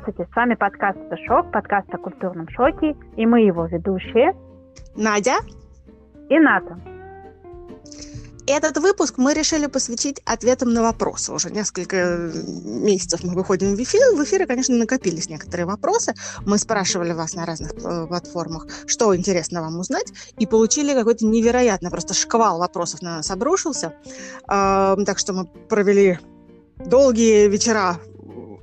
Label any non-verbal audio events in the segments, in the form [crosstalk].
Здравствуйте, с вами подкаст «Это шок», подкаст о культурном шоке, и мы его ведущие Надя и Ната. Этот выпуск мы решили посвятить ответам на вопросы. Уже несколько месяцев мы выходим в эфир. В эфире, конечно, накопились некоторые вопросы. Мы спрашивали вас на разных э, платформах, что интересно вам узнать, и получили какой-то невероятно просто шквал вопросов на нас обрушился. Так что мы провели долгие вечера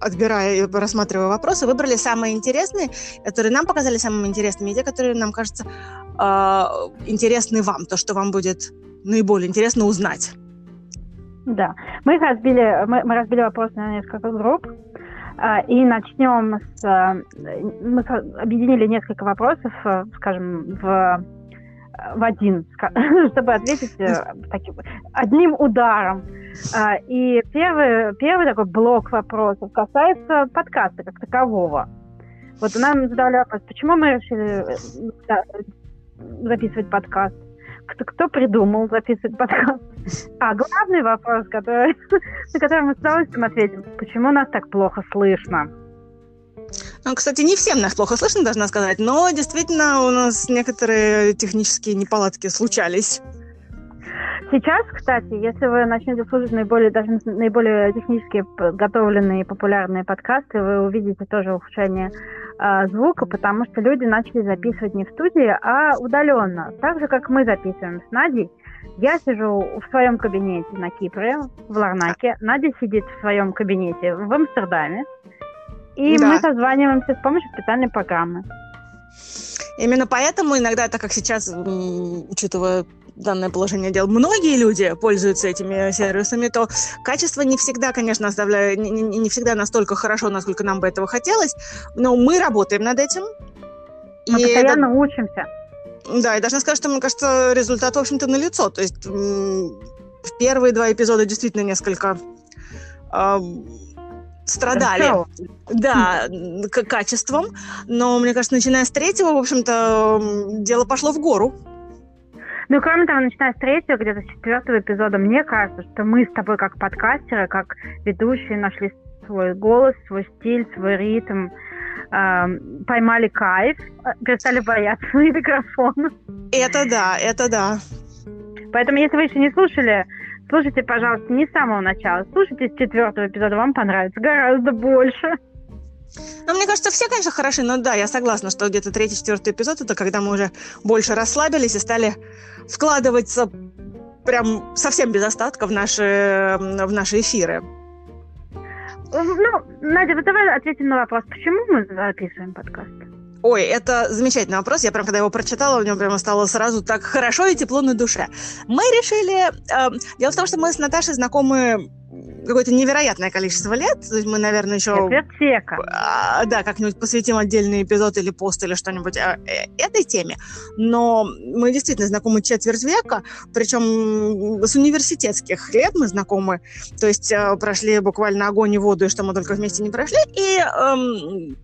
отбирая и рассматривая вопросы, выбрали самые интересные, которые нам показали самыми интересными, и те, которые нам кажутся э, интересны вам, то, что вам будет наиболее интересно узнать. Да, мы разбили, мы, мы разбили вопросы на несколько групп, э, и начнем с... Э, мы объединили несколько вопросов, э, скажем, в в один, [laughs] чтобы ответить э, таким, одним ударом. А, и первый, первый такой блок вопросов касается подкаста как такового. Вот нам задали вопрос, почему мы решили э, записывать подкаст? Кто, кто придумал записывать подкаст? А главный вопрос, который, [laughs] на который мы с удовольствием ответим, почему нас так плохо слышно? Ну, кстати, не всем нас плохо слышно, должна сказать, но действительно у нас некоторые технические неполадки случались. Сейчас, кстати, если вы начнете слушать наиболее, даже наиболее технически подготовленные популярные подкасты, вы увидите тоже ухудшение э, звука, потому что люди начали записывать не в студии, а удаленно. Так же, как мы записываем с Надей. Я сижу в своем кабинете на Кипре, в Ларнаке. Надя сидит в своем кабинете в Амстердаме. И да. мы созваниваемся с помощью специальной программы. Именно поэтому иногда, так как сейчас, учитывая данное положение дел, многие люди пользуются этими сервисами, то качество не всегда, конечно, оставляет, не, не, всегда настолько хорошо, насколько нам бы этого хотелось, но мы работаем над этим. Мы и постоянно это... учимся. Да, и должна сказать, что, мне кажется, результат, в общем-то, налицо. То есть в первые два эпизода действительно несколько страдали, да, к качеством, но, мне кажется, начиная с третьего, в общем-то, дело пошло в гору. Ну, кроме того, начиная с третьего, где-то с четвертого эпизода, мне кажется, что мы с тобой как подкастеры, как ведущие нашли свой голос, свой стиль, свой ритм, э, поймали кайф, перестали бояться [laughs] микрофона. Это да, это да. Поэтому, если вы еще не слушали Слушайте, пожалуйста, не с самого начала. Слушайте с четвертого эпизода, вам понравится гораздо больше. Ну, мне кажется, все, конечно, хороши, но да, я согласна, что где-то третий, четвертый эпизод это когда мы уже больше расслабились и стали вкладываться прям совсем без остатка в наши, в наши эфиры. Ну, Надя, вот давай ответим на вопрос, почему мы записываем подкаст? Ой, это замечательный вопрос. Я прям, когда его прочитала, у меня прямо стало сразу так хорошо и тепло на душе. Мы решили... Э, дело в том, что мы с Наташей знакомы какое-то невероятное количество лет. То есть мы, наверное, еще... Века. А, да, как-нибудь посвятим отдельный эпизод или пост или что-нибудь а, этой теме. Но мы действительно знакомы четверть века, причем с университетских лет мы знакомы. То есть э, прошли буквально огонь и воду, и что мы только вместе не прошли. И э,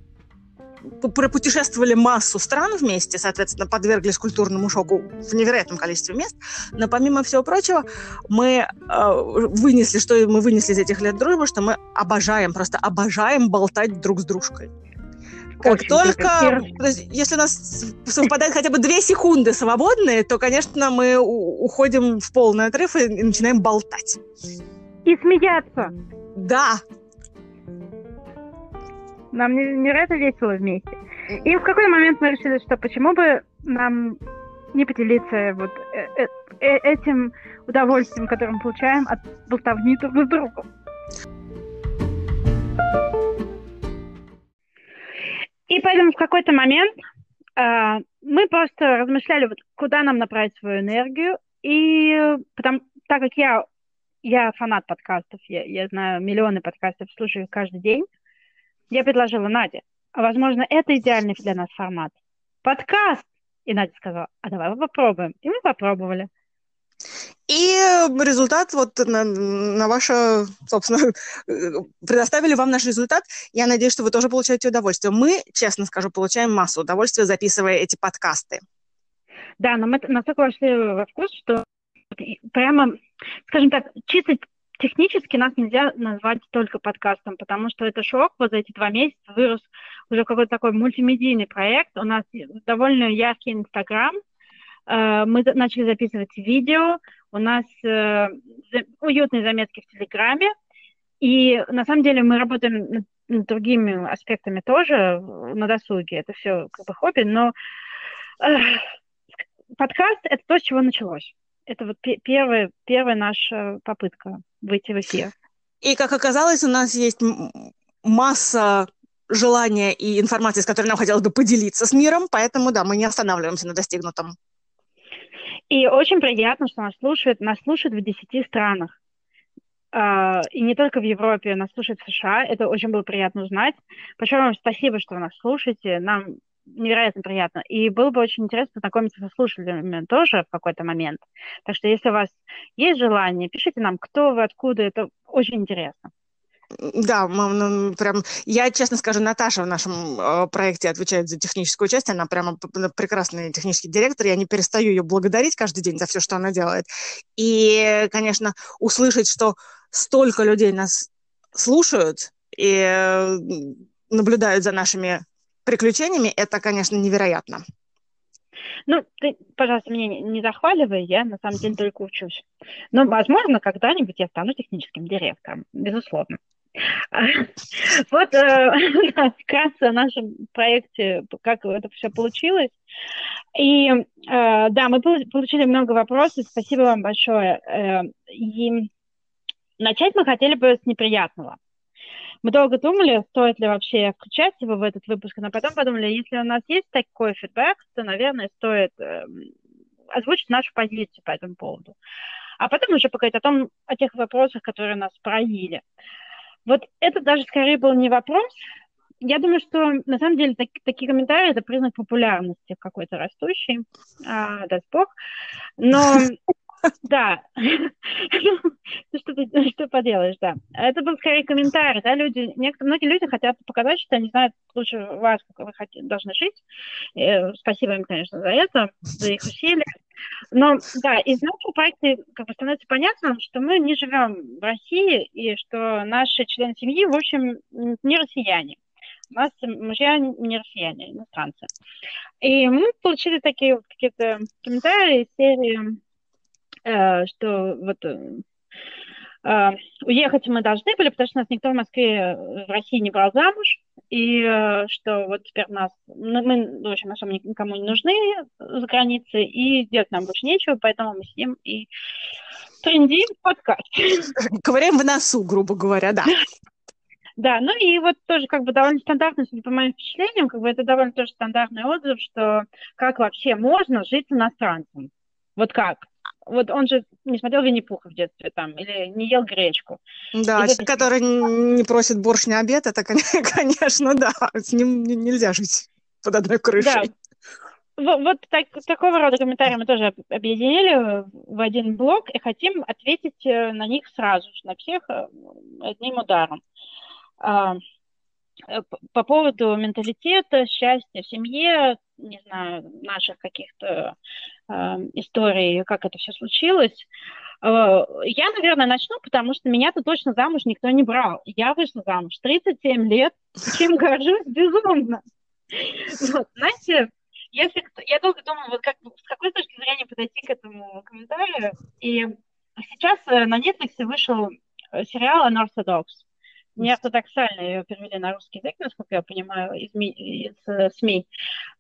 пропутешествовали массу стран вместе, соответственно, подверглись культурному шоку в невероятном количестве мест. Но помимо всего прочего, мы э, вынесли, что мы вынесли из этих лет дружбы, что мы обожаем, просто обожаем болтать друг с дружкой. Как Очень только, если у нас совпадает хотя бы две секунды свободные, то, конечно, мы уходим в полный отрыв и начинаем болтать. И смеяться. Да, нам невероятно весело вместе. И в какой момент мы решили, что почему бы нам не поделиться вот э -э -э этим удовольствием, которое мы получаем от болтовни друг с другом. И поэтому в какой-то момент э, мы просто размышляли, вот, куда нам направить свою энергию. И потому, так как я, я фанат подкастов, я, я знаю миллионы подкастов, слушаю каждый день, я предложила Наде, а возможно, это идеальный для нас формат. Подкаст! И Надя сказала, а давай попробуем. И мы попробовали. И результат вот на, на ваше, собственно, предоставили вам наш результат. Я надеюсь, что вы тоже получаете удовольствие. Мы, честно скажу, получаем массу удовольствия, записывая эти подкасты. Да, но мы настолько вошли во вкус, что прямо, скажем так, чисто технически нас нельзя назвать только подкастом, потому что это шок вот за эти два месяца вырос уже какой-то такой мультимедийный проект. У нас довольно яркий Инстаграм. Э, мы начали записывать видео. У нас э, уютные заметки в Телеграме. И на самом деле мы работаем над другими аспектами тоже на досуге. Это все как бы хобби, но подкаст — это то, с чего началось. Это вот первая, первая наша попытка выйти в эфир. И, как оказалось, у нас есть масса желания и информации, с которой нам хотелось бы поделиться с миром, поэтому, да, мы не останавливаемся на достигнутом. И очень приятно, что нас слушают. Нас слушают в 10 странах. Uh, и не только в Европе, нас слушают в США. Это очень было приятно узнать. Большое вам спасибо, что вы нас слушаете. Нам невероятно приятно. И было бы очень интересно познакомиться со слушателями тоже в какой-то момент. Так что если у вас есть желание, пишите нам, кто вы, откуда. Это очень интересно. Да, мы, ну, прям, я честно скажу, Наташа в нашем э, проекте отвечает за техническую часть, она прямо прекрасный технический директор, я не перестаю ее благодарить каждый день за все, что она делает. И, конечно, услышать, что столько людей нас слушают и э, наблюдают за нашими приключениями, это, конечно, невероятно. Ну, ты, пожалуйста, меня не, захваливай, я на самом деле только учусь. Но, возможно, когда-нибудь я стану техническим директором, безусловно. [laughs] Вот э, [laughs] вкратце о нашем проекте, как это все получилось. И э, да, мы получили много вопросов, спасибо вам большое. Э, и начать мы хотели бы с неприятного. Мы долго думали, стоит ли вообще включать его в этот выпуск, но потом подумали, если у нас есть такой фидбэк, то, наверное, стоит э, озвучить нашу позицию по этому поводу. А потом уже поговорить о том, о тех вопросах, которые нас поразили. Вот это даже скорее был не вопрос. Я думаю, что на самом деле так, такие комментарии это признак популярности какой-то растущей, а, даст бог. Но да. [laughs] Что что поделаешь, да. Это был скорее комментарий, да, люди, некоторые, многие люди хотят показать, что они знают лучше вас, как вы хотите, должны жить. И, спасибо им, конечно, за это, за их усилия. Но, да, из нашего проекта как бы становится понятно, что мы не живем в России, и что наши члены семьи, в общем, не россияне. У нас мужья не россияне, иностранцы. И мы получили такие вот какие-то комментарии серии Э, что вот э, э, уехать мы должны были, потому что нас никто в Москве, в России не брал замуж, и что вот теперь нас, ну, мы, в общем, особо никому не нужны за границей, и делать нам больше нечего, поэтому мы сидим и трендим подкаст. [laughs] Ковыряем в носу, грубо говоря, да. [laughs] Да, ну и вот тоже как бы довольно стандартно, судя по моим впечатлениям, как бы это довольно тоже стандартный отзыв, что как вообще можно жить иностранцем. Вот как? Вот он же не смотрел Винни-Пуха в детстве там, или не ел гречку. Да, человек, который не просит борщ на обед, это, [laughs] конечно, да, с ним нельзя жить под одной крышей. Да. Вот так, такого рода комментарии мы тоже объединили в один блок и хотим ответить э, на них сразу, на всех э, одним ударом. Э, по поводу менталитета, счастья в семье, не знаю, наших каких-то э, историй, как это все случилось. Э, я, наверное, начну, потому что меня-то точно замуж никто не брал. Я вышла замуж 37 лет, чем горжусь безумно. Вот, знаете, если я долго думала, вот как, с какой точки зрения подойти к этому комментарию, и сейчас э, на Netflix вышел э, сериал Unorthodox неортодоксально ее перевели на русский язык, насколько я понимаю, из, из э, СМИ.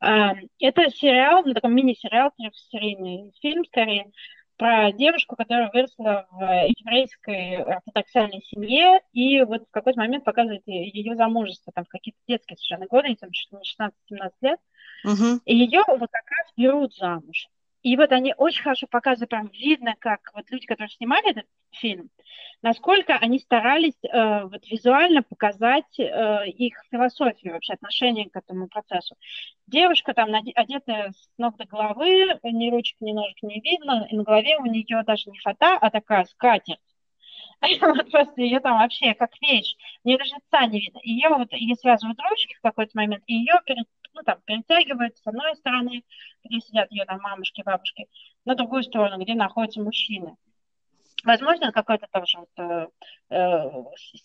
Э, это сериал, ну, такой мини-сериал, трехсерийный фильм, скорее, про девушку, которая выросла в еврейской ортодоксальной семье, и вот в какой-то момент показывает ее замужество, там, какие-то детские совершенно годы, там, 16-17 лет, uh-huh. и ее вот как раз берут замуж. И вот они очень хорошо показывают, прям видно, как вот люди, которые снимали этот фильм, насколько они старались э, вот визуально показать э, их философию, вообще отношение к этому процессу. Девушка там одетая с ног до головы, ни ручек, ни ножек не видно, и на голове у нее даже не фата, а такая скатерть. Вот [laughs] просто ее там вообще как вещь, мне даже лица не видно. Ее вот, ее связывают ручки в какой-то момент, и ее перед ну, там, перетягивают с одной стороны, где сидят ее там мамушки, бабушки, на другую сторону, где находятся мужчины. Возможно, какой-то тоже вот, э, э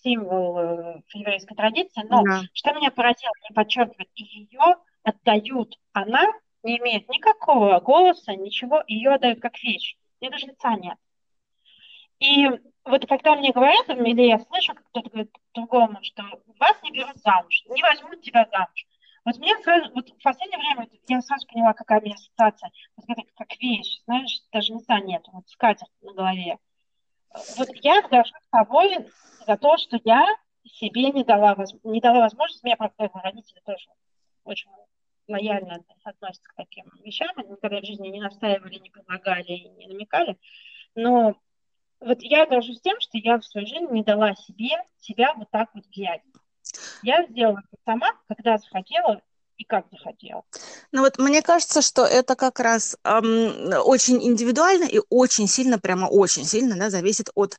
символ э, еврейской традиции, но да. что меня поразило, не подчеркивает, ее отдают, она не имеет никакого голоса, ничего, ее отдают как вещь, и даже лица нет. И вот когда мне говорят, или я слышу, как кто-то говорит другому, что вас не берут замуж, не возьмут тебя замуж. Вот мне сразу, вот в последнее время я сразу поняла, какая у меня ассоциация. Вот это как вещь, знаешь, даже лица нет, вот скатерть на голове. Вот я горжусь собой за то, что я себе не дала, не дала возможность, меня, правда, родители тоже очень лояльно относятся к таким вещам, они никогда в жизни не настаивали, не предлагали, не намекали, но вот я горжусь тем, что я в свою жизнь не дала себе себя вот так вот взять. Я сделала это сама, когда захотела и как захотела. Ну вот мне кажется, что это как раз эм, очень индивидуально и очень сильно, прямо очень сильно, да, зависит от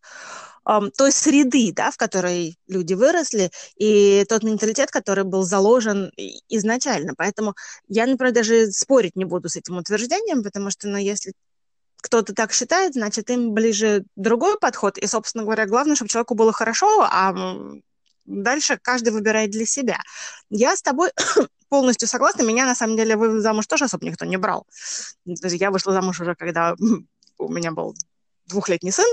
той среды, да, в которой люди выросли, и тот менталитет, который был заложен изначально. Поэтому я, например, даже спорить не буду с этим утверждением, потому что, ну, если кто-то так считает, значит, им ближе другой подход. И, собственно говоря, главное, чтобы человеку было хорошо, а дальше каждый выбирает для себя. Я с тобой [coughs] полностью согласна. Меня, на самом деле, вы замуж тоже особо никто не брал. Я вышла замуж уже, когда [coughs] у меня был двухлетний сын,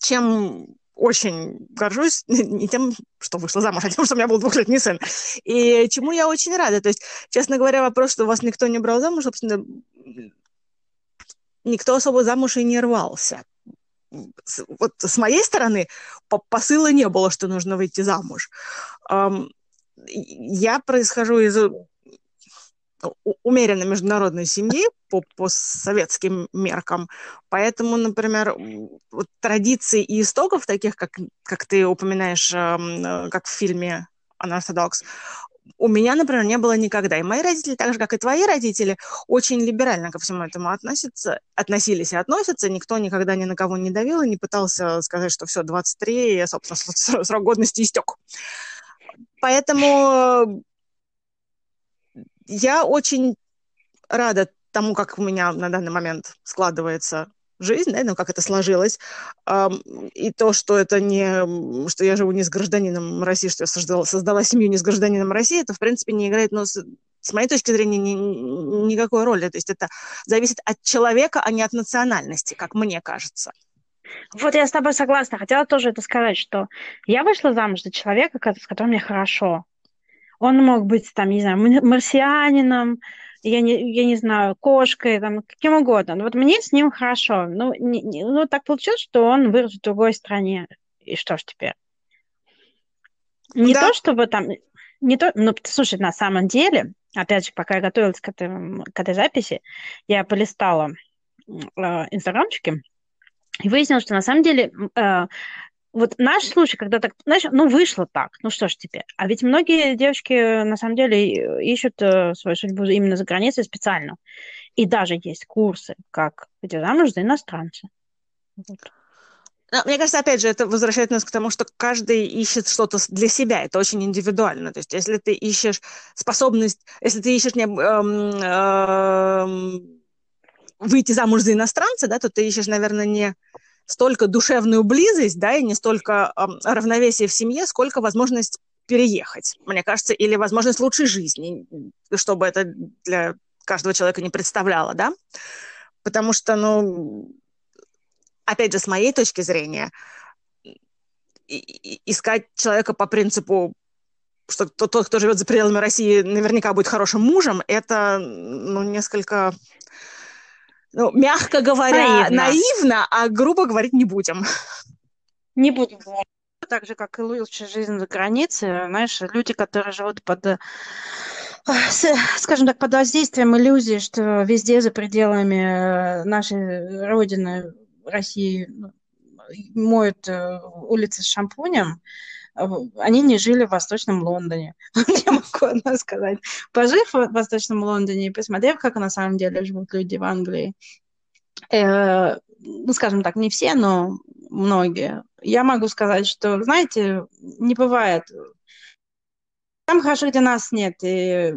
чем очень горжусь [laughs] не тем, что вышла замуж, а тем, что у меня был двухлетний сын. И чему я очень рада. То есть, честно говоря, вопрос, что вас никто не брал замуж, собственно, никто особо замуж и не рвался. Вот с моей стороны посыла не было, что нужно выйти замуж. Я происхожу из умеренно международной семьи по, по советским меркам. Поэтому, например, вот традиций и истоков, таких, как, как ты упоминаешь, как в фильме «Unorthodox», у меня, например, не было никогда. И мои родители, так же, как и твои родители, очень либерально ко всему этому относятся, относились и относятся. Никто никогда ни на кого не давил и не пытался сказать, что все, 23, и, собственно, [laughs] срок годности истек. Поэтому я очень рада тому, как у меня на данный момент складывается жизнь, да, ну, как это сложилось, и то, что это не, что я живу не с гражданином России, что я создала, создала семью не с гражданином России, это, в принципе, не играет, но с, с моей точки зрения, ни, никакой роли. То есть это зависит от человека, а не от национальности, как мне кажется. Вот я с тобой согласна. Хотела тоже это сказать, что я вышла замуж за человека, с которым мне хорошо. Он мог быть, там, не знаю, марсианином, я не, я не знаю, кошкой, там, каким угодно. Но вот мне с ним хорошо. Ну, не, не, ну, так получилось, что он вырос в другой стране. И что ж теперь? Не да. то, чтобы там... Не то, ну, слушай, на самом деле, опять же, пока я готовилась к, этой, к этой записи, я полистала э, инстаграмчики, и выяснилось, что на самом деле э, вот наш случай, когда так, знаешь, ну, вышло так, ну что ж теперь. А ведь многие девочки, на самом деле, ищут э, свою судьбу именно за границей специально. И даже есть курсы, как выйти замуж за иностранца. Вот. Мне кажется, опять же, это возвращает нас к тому, что каждый ищет что-то для себя. Это очень индивидуально. То есть, если ты ищешь способность, если ты ищешь не, эм, эм, выйти замуж за иностранца, да, то ты ищешь, наверное, не столько душевную близость, да, и не столько э, равновесие в семье, сколько возможность переехать, мне кажется, или возможность лучшей жизни, чтобы это для каждого человека не представляло, да, потому что, ну, опять же, с моей точки зрения, искать человека по принципу что тот, кто живет за пределами России, наверняка будет хорошим мужем, это ну, несколько ну, мягко говоря, наивно. наивно, а грубо говорить не будем. Не будем говорить. Так же, как и лучшая жизнь за границей, знаешь, люди, которые живут под э, скажем так, под воздействием иллюзии, что везде за пределами э, нашей родины, России, ну, моют э, улицы с шампунем, они не жили в Восточном Лондоне. [laughs] Я могу одно сказать. Пожив в Восточном Лондоне и посмотрев, как на самом деле живут люди в Англии, э, ну, скажем так, не все, но многие, я могу сказать, что, знаете, не бывает. Там хорошо, где нас нет. И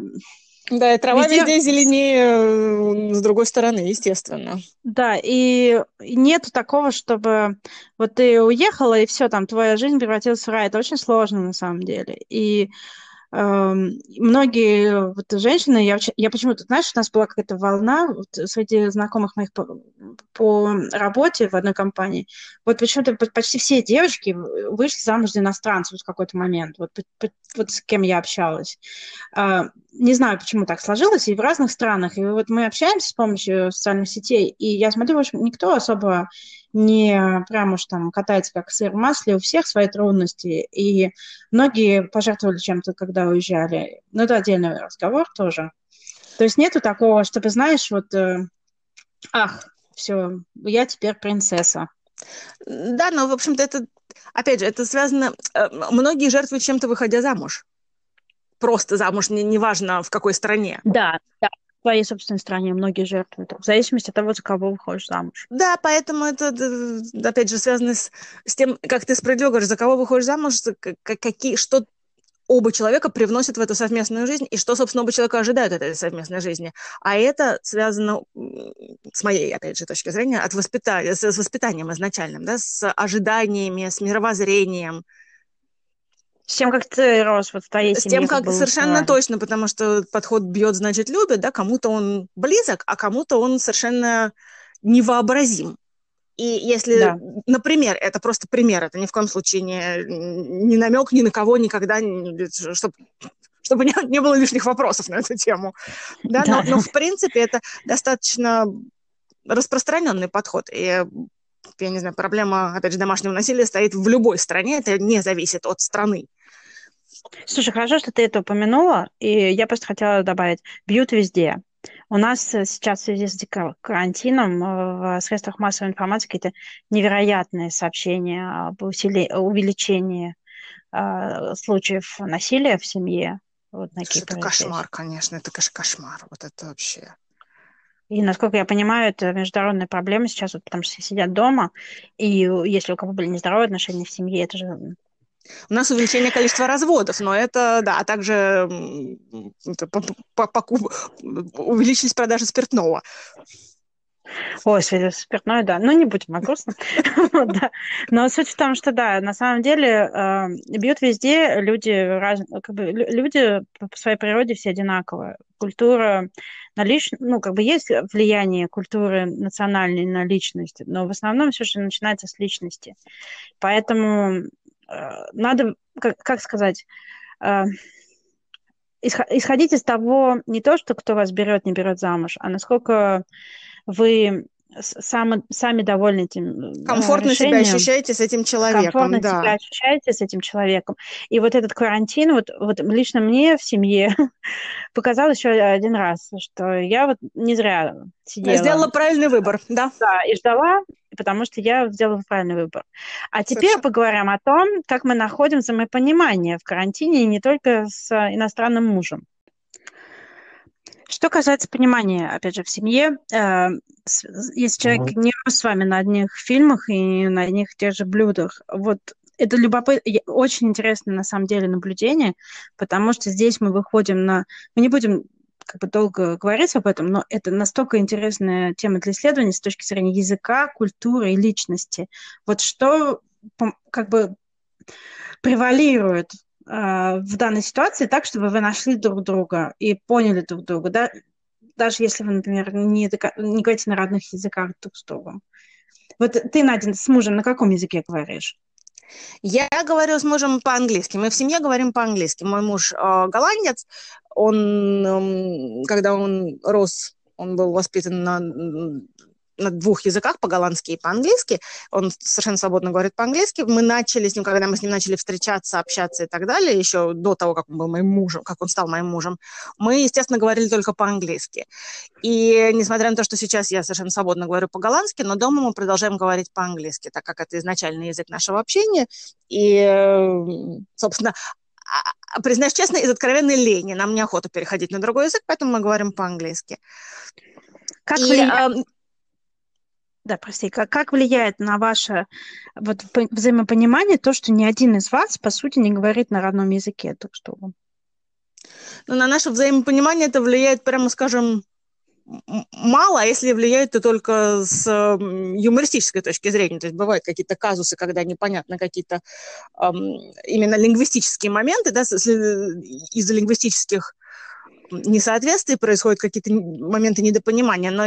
Да, и трава везде, везде зеленее с другой стороны, естественно. Да, и нет такого, чтобы вот ты уехала, и все, там твоя жизнь превратилась в рай. Это очень сложно на самом деле. И многие вот женщины, я, я почему-то, знаешь, у нас была какая-то волна вот, среди знакомых моих по, по работе в одной компании. Вот почему-то почти все девочки вышли замуж за иностранцев в какой-то момент, вот, вот с кем я общалась. А, не знаю, почему так сложилось, и в разных странах. И вот мы общаемся с помощью социальных сетей, и я смотрю, в общем, никто особо не прям уж там катается как сыр в масле, у всех свои трудности, и многие пожертвовали чем-то, когда уезжали. Но это отдельный разговор тоже. То есть нету такого, чтобы, знаешь, вот, э, ах, все, я теперь принцесса. Да, но, в общем-то, это, опять же, это связано... Э, многие жертвуют чем-то, выходя замуж. Просто замуж, неважно не в какой стране. Да, да, в своей собственной стране многие жертвуют, в зависимости от того, за кого выходишь замуж. Да, поэтому это, опять же, связано с, с тем, как ты справедливо говоришь, за кого выходишь замуж, какие, что оба человека привносят в эту совместную жизнь, и что, собственно, оба человека ожидают от этой совместной жизни. А это связано, с моей, опять же, точки зрения, от воспитания, с воспитанием изначальным, да, с ожиданиями, с мировоззрением, с тем, как ты рос вот в твоей семье. С тем, как совершенно точно, потому что подход бьет, значит, любит, да, кому-то он близок, а кому-то он совершенно невообразим. И если, да. например, это просто пример, это ни в коем случае не, не намек ни на кого никогда, чтобы чтобы не, не было лишних вопросов на эту тему. Да? Да. Но, но, в принципе, это достаточно распространенный подход. И я не знаю, проблема, опять же, домашнего насилия стоит в любой стране, это не зависит от страны. Слушай, хорошо, что ты это упомянула, и я просто хотела добавить, бьют везде. У нас сейчас в связи с карантином э, в средствах массовой информации какие-то невероятные сообщения об усили... увеличении э, случаев насилия в семье. Вот на Слушай, это кошмар, здесь. конечно, это кошмар. Вот это вообще. И, насколько я понимаю, это международная проблема сейчас, вот, потому что все сидят дома, и если у кого были нездоровые отношения в семье, это же у нас увеличение количества разводов, но это, да, а также увеличились продажи спиртного. Ой, спиртное, да. Ну, не будем о грустном. [laughs] Но суть в том, что да, на самом деле э, бьют везде люди, как бы, люди по своей природе все одинаковые. Культура на личность, ну, как бы есть влияние культуры национальной на личность, но в основном все же начинается с личности. Поэтому надо, как, как сказать, э, исходить из того, не то, что кто вас берет, не берет замуж, а насколько вы сами, сами довольны этим э, Комфортно решением. себя ощущаете с этим человеком, Комфортно да. себя ощущаете с этим человеком. И вот этот карантин, вот, вот лично мне в семье [laughs] показал еще один раз, что я вот не зря сидела. Сделала правильный выбор, да? Да, и ждала, потому что я сделала правильный выбор. А теперь Совершенно. поговорим о том, как мы находим взаимопонимание в карантине, не только с иностранным мужем. Что касается понимания, опять же, в семье, э, если человек mm-hmm. не рос с вами на одних фильмах и на одних тех же блюдах, вот это любопытно, очень интересное на самом деле наблюдение, потому что здесь мы выходим на... Мы не будем как бы долго говорить об этом, но это настолько интересная тема для исследования с точки зрения языка, культуры и личности. Вот что как бы превалирует в данной ситуации так, чтобы вы нашли друг друга и поняли друг друга, да? даже если вы, например, не, не говорите на родных языках друг с другом. Вот ты, Надя, с мужем на каком языке говоришь? Я говорю с мужем по-английски. Мы в семье говорим по-английски. Мой муж э, голландец. Он, э, когда он рос, он был воспитан на на двух языках, по-голландски и по-английски. Он совершенно свободно говорит по-английски. Мы начали с ним, когда мы с ним начали встречаться, общаться и так далее, еще до того, как он был моим мужем, как он стал моим мужем, мы, естественно, говорили только по-английски. И несмотря на то, что сейчас я совершенно свободно говорю по-голландски, но дома мы продолжаем говорить по-английски, так как это изначальный язык нашего общения. И, собственно, а, а, признаюсь честно, из откровенной лени нам неохота переходить на другой язык, поэтому мы говорим по-английски. Как и, влияет... Да, прости, как, как влияет на ваше вот, взаимопонимание то, что ни один из вас, по сути, не говорит на родном языке? Так что Но на наше взаимопонимание это влияет, прямо скажем, мало, а если влияет, то только с юмористической точки зрения. То есть бывают какие-то казусы, когда непонятно какие-то эм, именно лингвистические моменты, да, из-за лингвистических несоответствий происходят какие-то моменты недопонимания, но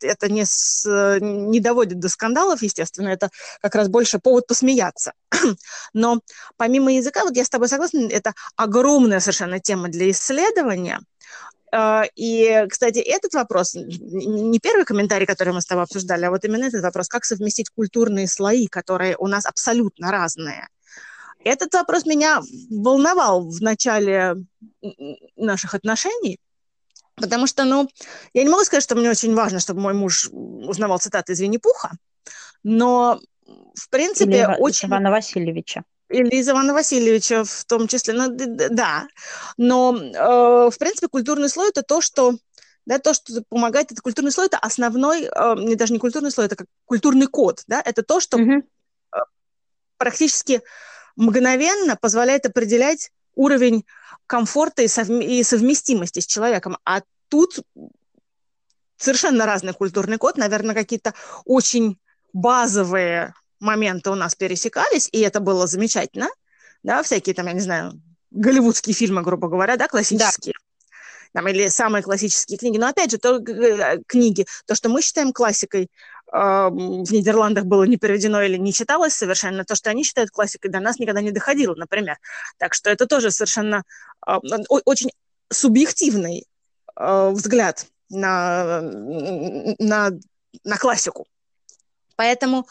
это не, с, не доводит до скандалов, естественно, это как раз больше повод посмеяться. [clears throat] Но помимо языка, вот я с тобой согласна, это огромная совершенно тема для исследования – а, и, кстати, этот вопрос, не первый комментарий, который мы с тобой обсуждали, а вот именно этот вопрос, как совместить культурные слои, которые у нас абсолютно разные. Этот вопрос меня волновал в начале наших отношений, потому что, ну, я не могу сказать, что мне очень важно, чтобы мой муж узнавал цитаты из Винни-Пуха, но, в принципе, Или очень... Ивана Васильевича или из Ивана Васильевича в том числе, ну, да. Но, э, в принципе, культурный слой – это то, что да, то, что помогает, это культурный слой, это основной, э, не даже не культурный слой, это как культурный код, да, это то, что mm-hmm. практически мгновенно позволяет определять уровень комфорта и, совм- и совместимости с человеком. А тут совершенно разный культурный код, наверное, какие-то очень базовые моменты у нас пересекались, и это было замечательно, да, всякие там, я не знаю, голливудские фильмы, грубо говоря, да, классические. Да. Там, или самые классические книги. Но опять же, то, э, книги, то, что мы считаем классикой, в Нидерландах было не переведено или не читалось совершенно, то, что они считают классикой, до нас никогда не доходило, например. Так что это тоже совершенно очень субъективный э, взгляд на, на, на классику. Поэтому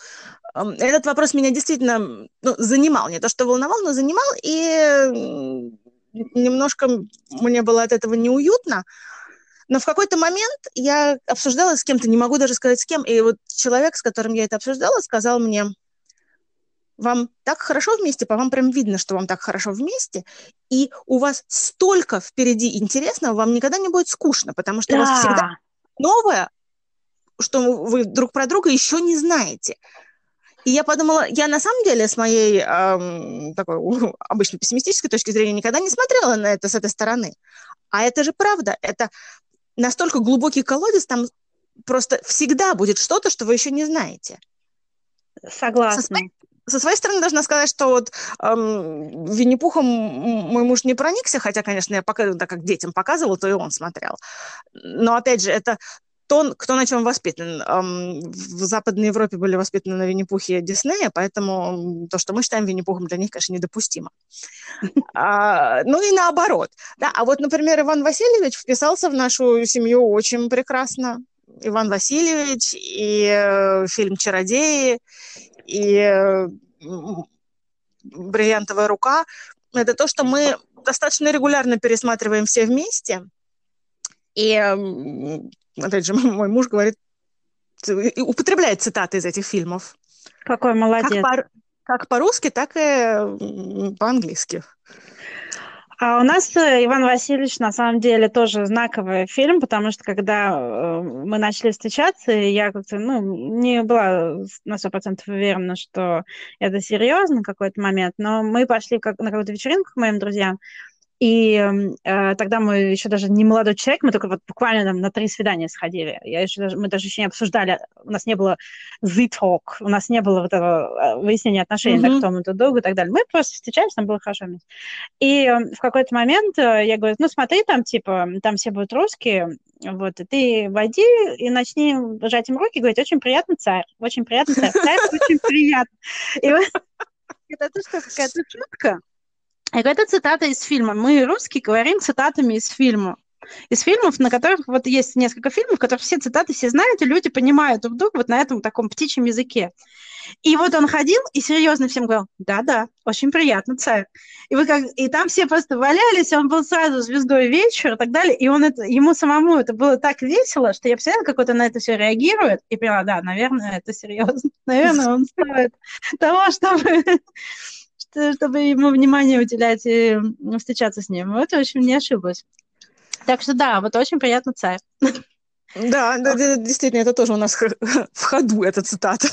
этот вопрос меня действительно ну, занимал. Не то, что волновал, но занимал, и немножко мне было от этого неуютно. Но в какой-то момент я обсуждала с кем-то, не могу даже сказать с кем, и вот человек, с которым я это обсуждала, сказал мне, вам так хорошо вместе, по вам прям видно, что вам так хорошо вместе, и у вас столько впереди интересного, вам никогда не будет скучно, потому что да. у вас всегда новое, что вы друг про друга еще не знаете. И я подумала, я на самом деле с моей эм, такой [laughs] обычно пессимистической точки зрения никогда не смотрела на это с этой стороны. А это же правда, это настолько глубокий колодец, там просто всегда будет что-то, что вы еще не знаете. Согласна. Со своей, со своей стороны должна сказать, что вот эм, Винни-Пухом мой муж не проникся, хотя, конечно, я пока, да, как детям показывала, то и он смотрел. Но, опять же, это то, кто на чем воспитан. В Западной Европе были воспитаны на Винни-Пухе Диснея, поэтому то, что мы считаем Винни-Пухом, для них, конечно, недопустимо. А, ну и наоборот. Да, а вот, например, Иван Васильевич вписался в нашу семью очень прекрасно. Иван Васильевич и э, фильм «Чародеи», и «Бриллиантовая рука» — это то, что мы достаточно регулярно пересматриваем все вместе. И опять же, [laughs] мой муж говорит, употребляет цитаты из этих фильмов. Какой молодец. Как, по, как по-русски, так и по-английски. А у нас э, Иван Васильевич на самом деле тоже знаковый фильм, потому что когда э, мы начали встречаться, я как-то ну, не была на сто процентов уверена, что это серьезно какой-то момент, но мы пошли как, на какую-то вечеринку к моим друзьям, и э, тогда мы еще даже не молодой человек, мы только вот буквально там, на три свидания сходили. Я еще даже, мы даже еще не обсуждали, у нас не было the talk, у нас не было вот этого э, выяснения отношений, mm-hmm. кто мы долго и так далее. Мы просто встречались, нам было хорошо вместе. И в какой-то момент э, я говорю, ну смотри, там типа, там все будут русские, вот, и ты войди и начни жать им руки говорить, очень приятно, царь, очень приятно, царь, царь, очень приятно. И вот это что, какая-то шутка? Это цитата из фильма. Мы, русские, говорим цитатами из фильма. Из фильмов, на которых вот есть несколько фильмов, в которых все цитаты все знают, и люди понимают друг друга вот на этом таком птичьем языке. И вот он ходил и серьезно всем говорил, да-да, очень приятно, царь. И, вы как, и там все просто валялись, он был сразу звездой вечера и так далее, и он это, ему самому это было так весело, что я представляла, как вот он на это все реагирует, и поняла, да, наверное, это серьезно, [laughs] наверное, он стоит того, чтобы чтобы ему внимание уделять и встречаться с ним. Вот очень не ошиблась. Так что да, вот очень приятно царь. Да, да, действительно, это тоже у нас в ходу, эта цитата.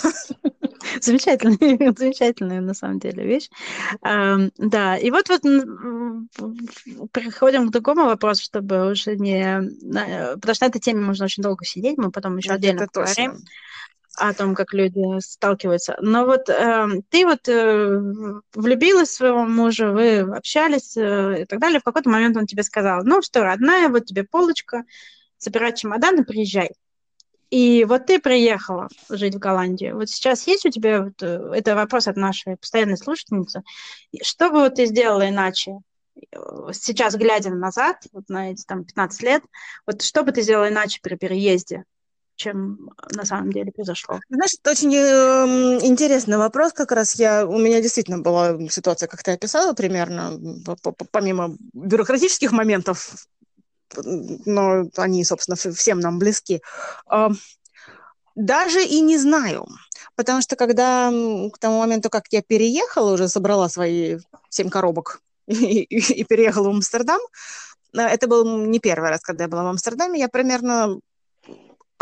Замечательная, [laughs] замечательная на самом деле вещь. Да, и вот вот переходим к другому вопросу, чтобы уже не... Потому что на этой теме можно очень долго сидеть, мы потом еще отдельно поговорим о том, как люди сталкиваются. Но вот э, ты вот э, влюбилась в своего мужа, вы общались э, и так далее. В какой-то момент он тебе сказал, ну что, родная, вот тебе полочка, собирай чемодан и приезжай. И вот ты приехала жить в Голландию. Вот сейчас есть у тебя, вот, э, это вопрос от нашей постоянной слушательницы, что бы вот ты сделала иначе? Сейчас, глядя назад, вот на эти там 15 лет, вот что бы ты сделала иначе при переезде? Чем на самом деле произошло. Знаешь, это очень э, интересный вопрос. Как раз я, у меня действительно была ситуация, как ты описала примерно, помимо бюрократических моментов, но они, собственно, всем нам близки. Даже и не знаю. Потому что когда к тому моменту, как я переехала, уже собрала свои семь коробок [laughs] и, и, и переехала в Амстердам, э, это был не первый раз, когда я была в Амстердаме, я примерно,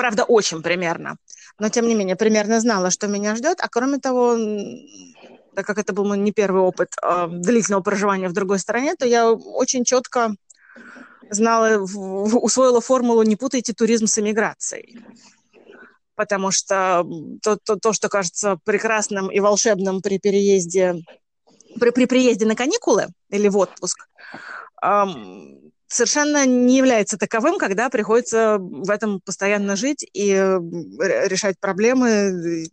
правда, очень примерно, но тем не менее, примерно знала, что меня ждет. А кроме того, так как это был мой не первый опыт э, длительного проживания в другой стране, то я очень четко знала, усвоила формулу «не путайте туризм с эмиграцией». Потому что то, то, то, что кажется прекрасным и волшебным при переезде, при, при приезде на каникулы или в отпуск, эм, совершенно не является таковым, когда приходится в этом постоянно жить и решать проблемы,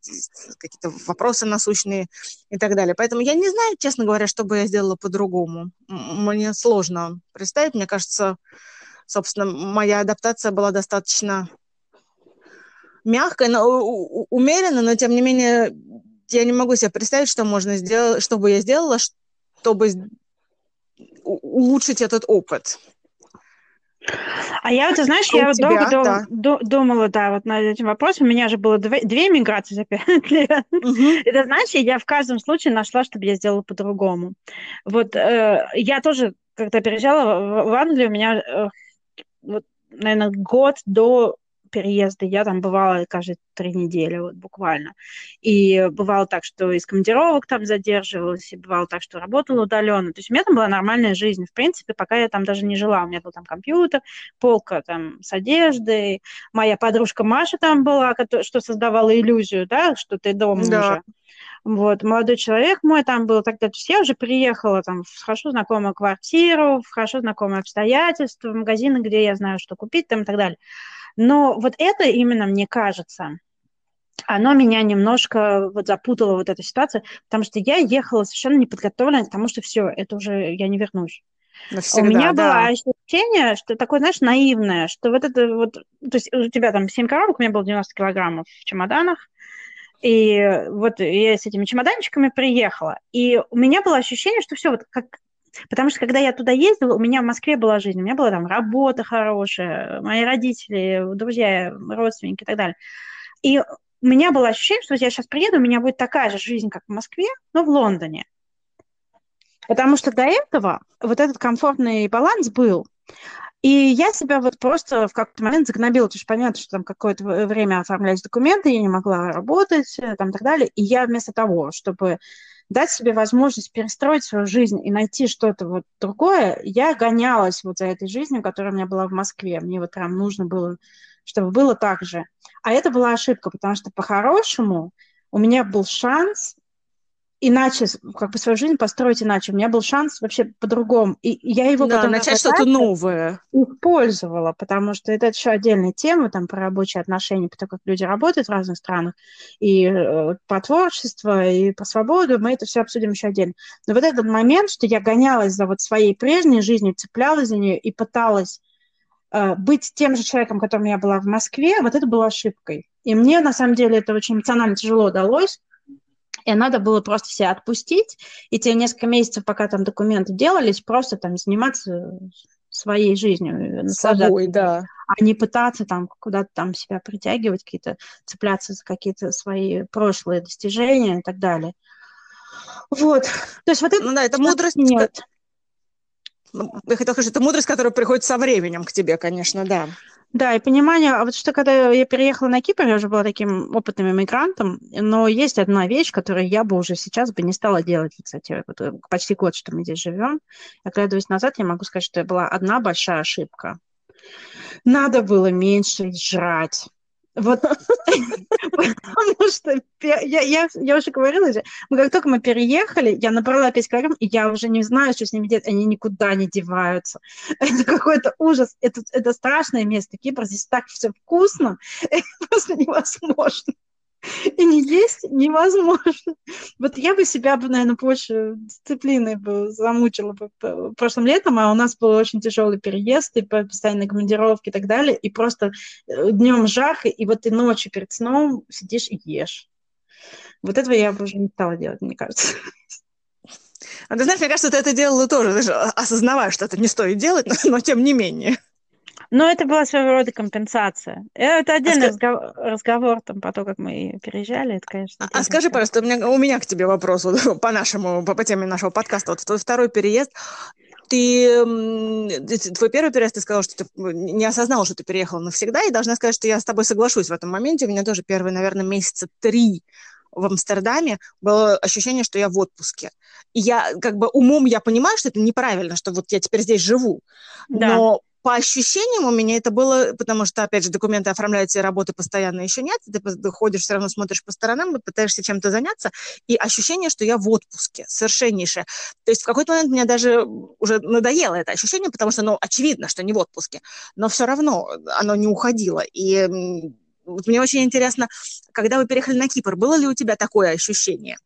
какие-то вопросы насущные и так далее. Поэтому я не знаю, честно говоря, что бы я сделала по-другому. Мне сложно представить. Мне кажется, собственно, моя адаптация была достаточно мягкая, но умеренно, но тем не менее я не могу себе представить, что можно сделать, что бы я сделала, чтобы улучшить этот опыт. А я, ты знаешь, а я вот долго да. Дол- думала, да, вот над этим вопросом. У меня же было две, две миграции за пять лет. Угу. Это, знаешь, я в каждом случае нашла, чтобы я сделала по-другому. Вот э, я тоже, когда переезжала в, в Англию, у меня, э, вот, наверное, год до переезды, я там бывала каждые три недели, вот буквально. И бывало так, что из командировок там задерживалась, и бывало так, что работала удаленно. То есть у меня там была нормальная жизнь, в принципе, пока я там даже не жила. У меня был там компьютер, полка там с одеждой. Моя подружка Маша там была, что создавала иллюзию, да, что ты дома да. уже. Вот, молодой человек мой там был тогда, то есть я уже приехала там в хорошо знакомую квартиру, в хорошо знакомые обстоятельства, в магазины, где я знаю, что купить там и так далее. Но вот это именно, мне кажется, оно меня немножко вот запутало, вот эта ситуация, потому что я ехала совершенно неподготовленная к тому, что все, это уже я не вернусь. Навсегда, у меня да. было ощущение, что такое, знаешь, наивное, что вот это вот, то есть у тебя там 7 коробок, у меня было 90 килограммов в чемоданах, и вот я с этими чемоданчиками приехала, и у меня было ощущение, что все, вот как Потому что когда я туда ездила, у меня в Москве была жизнь, у меня была там работа хорошая, мои родители, друзья, родственники и так далее. И у меня было ощущение, что я сейчас приеду, у меня будет такая же жизнь, как в Москве, но в Лондоне. Потому что до этого вот этот комфортный баланс был. И я себя вот просто в какой-то момент загнобила, потому что понятно, что там какое-то время оформлялись документы, я не могла работать, э, там и так далее. И я вместо того, чтобы дать себе возможность перестроить свою жизнь и найти что-то вот другое, я гонялась вот за этой жизнью, которая у меня была в Москве. Мне вот прям нужно было, чтобы было так же. А это была ошибка, потому что по-хорошему у меня был шанс иначе, как бы свою жизнь построить иначе. У меня был шанс вообще по-другому. И я его да, потом... начать что-то новое. Использовала, потому что это еще отдельная тема, там, про рабочие отношения, про то, как люди работают в разных странах, и э, про творчество, и про свободу, мы это все обсудим еще отдельно. Но вот этот момент, что я гонялась за вот своей прежней жизнью, цеплялась за нее и пыталась э, быть тем же человеком, которым я была в Москве, вот это было ошибкой. И мне, на самом деле, это очень эмоционально тяжело удалось, и надо было просто все отпустить, и те несколько месяцев, пока там документы делались, просто там заниматься своей жизнью. Э, Собой, да. А не пытаться там куда-то там себя притягивать, какие-то цепляться за какие-то свои прошлые достижения и так далее. Вот. То есть вот это... Ну да, это мудрость... Нет. Ну, я хотела сказать, это мудрость, которая приходит со временем к тебе, конечно, да. Да, и понимание, а вот что когда я переехала на Кипр, я уже была таким опытным иммигрантом, но есть одна вещь, которую я бы уже сейчас бы не стала делать, кстати, вот э, почти год, что мы здесь живем. Оглядываясь назад, я могу сказать, что это была одна большая ошибка. Надо было меньше жрать. Вот, потому что я, я, я уже говорила же, мы как только мы переехали, я набрала 5 килограмм, и я уже не знаю, что с ними делать, они никуда не деваются. [laughs] Это какой-то ужас, это, это страшное место. Кипр, здесь так все вкусно, [laughs] просто невозможно. И не есть невозможно. Вот я бы себя, наверное, больше дисциплиной бы замучила бы прошлым летом, а у нас был очень тяжелый переезд, и постоянные командировки и так далее, и просто э, днем жарко, и вот ты ночью перед сном сидишь и ешь. Вот этого я бы уже не стала делать, мне кажется. А ты знаешь, мне кажется, ты это делала тоже, даже осознавая, что это не стоит делать, но, но тем не менее. Но это была своего рода компенсация. Это отдельный а разговор, разговор там, по то, как мы переезжали. Это, конечно, а, а скажи, пожалуйста, у меня, у меня к тебе вопрос вот, [laughs] по нашему, по, по теме нашего подкаста. Вот твой второй переезд, ты, твой первый переезд, ты сказал, что ты не осознал, что ты переехала навсегда, и должна сказать, что я с тобой соглашусь в этом моменте. У меня тоже первые, наверное, месяца три в Амстердаме было ощущение, что я в отпуске. И я как бы умом я понимаю, что это неправильно, что вот я теперь здесь живу. Да. Но по ощущениям у меня это было, потому что, опять же, документы оформляются, и работы постоянно еще нет, ты ходишь, все равно смотришь по сторонам, пытаешься чем-то заняться, и ощущение, что я в отпуске, совершеннейшее. То есть в какой-то момент мне даже уже надоело это ощущение, потому что, ну, очевидно, что не в отпуске, но все равно оно не уходило. И вот мне очень интересно, когда вы переехали на Кипр, было ли у тебя такое ощущение?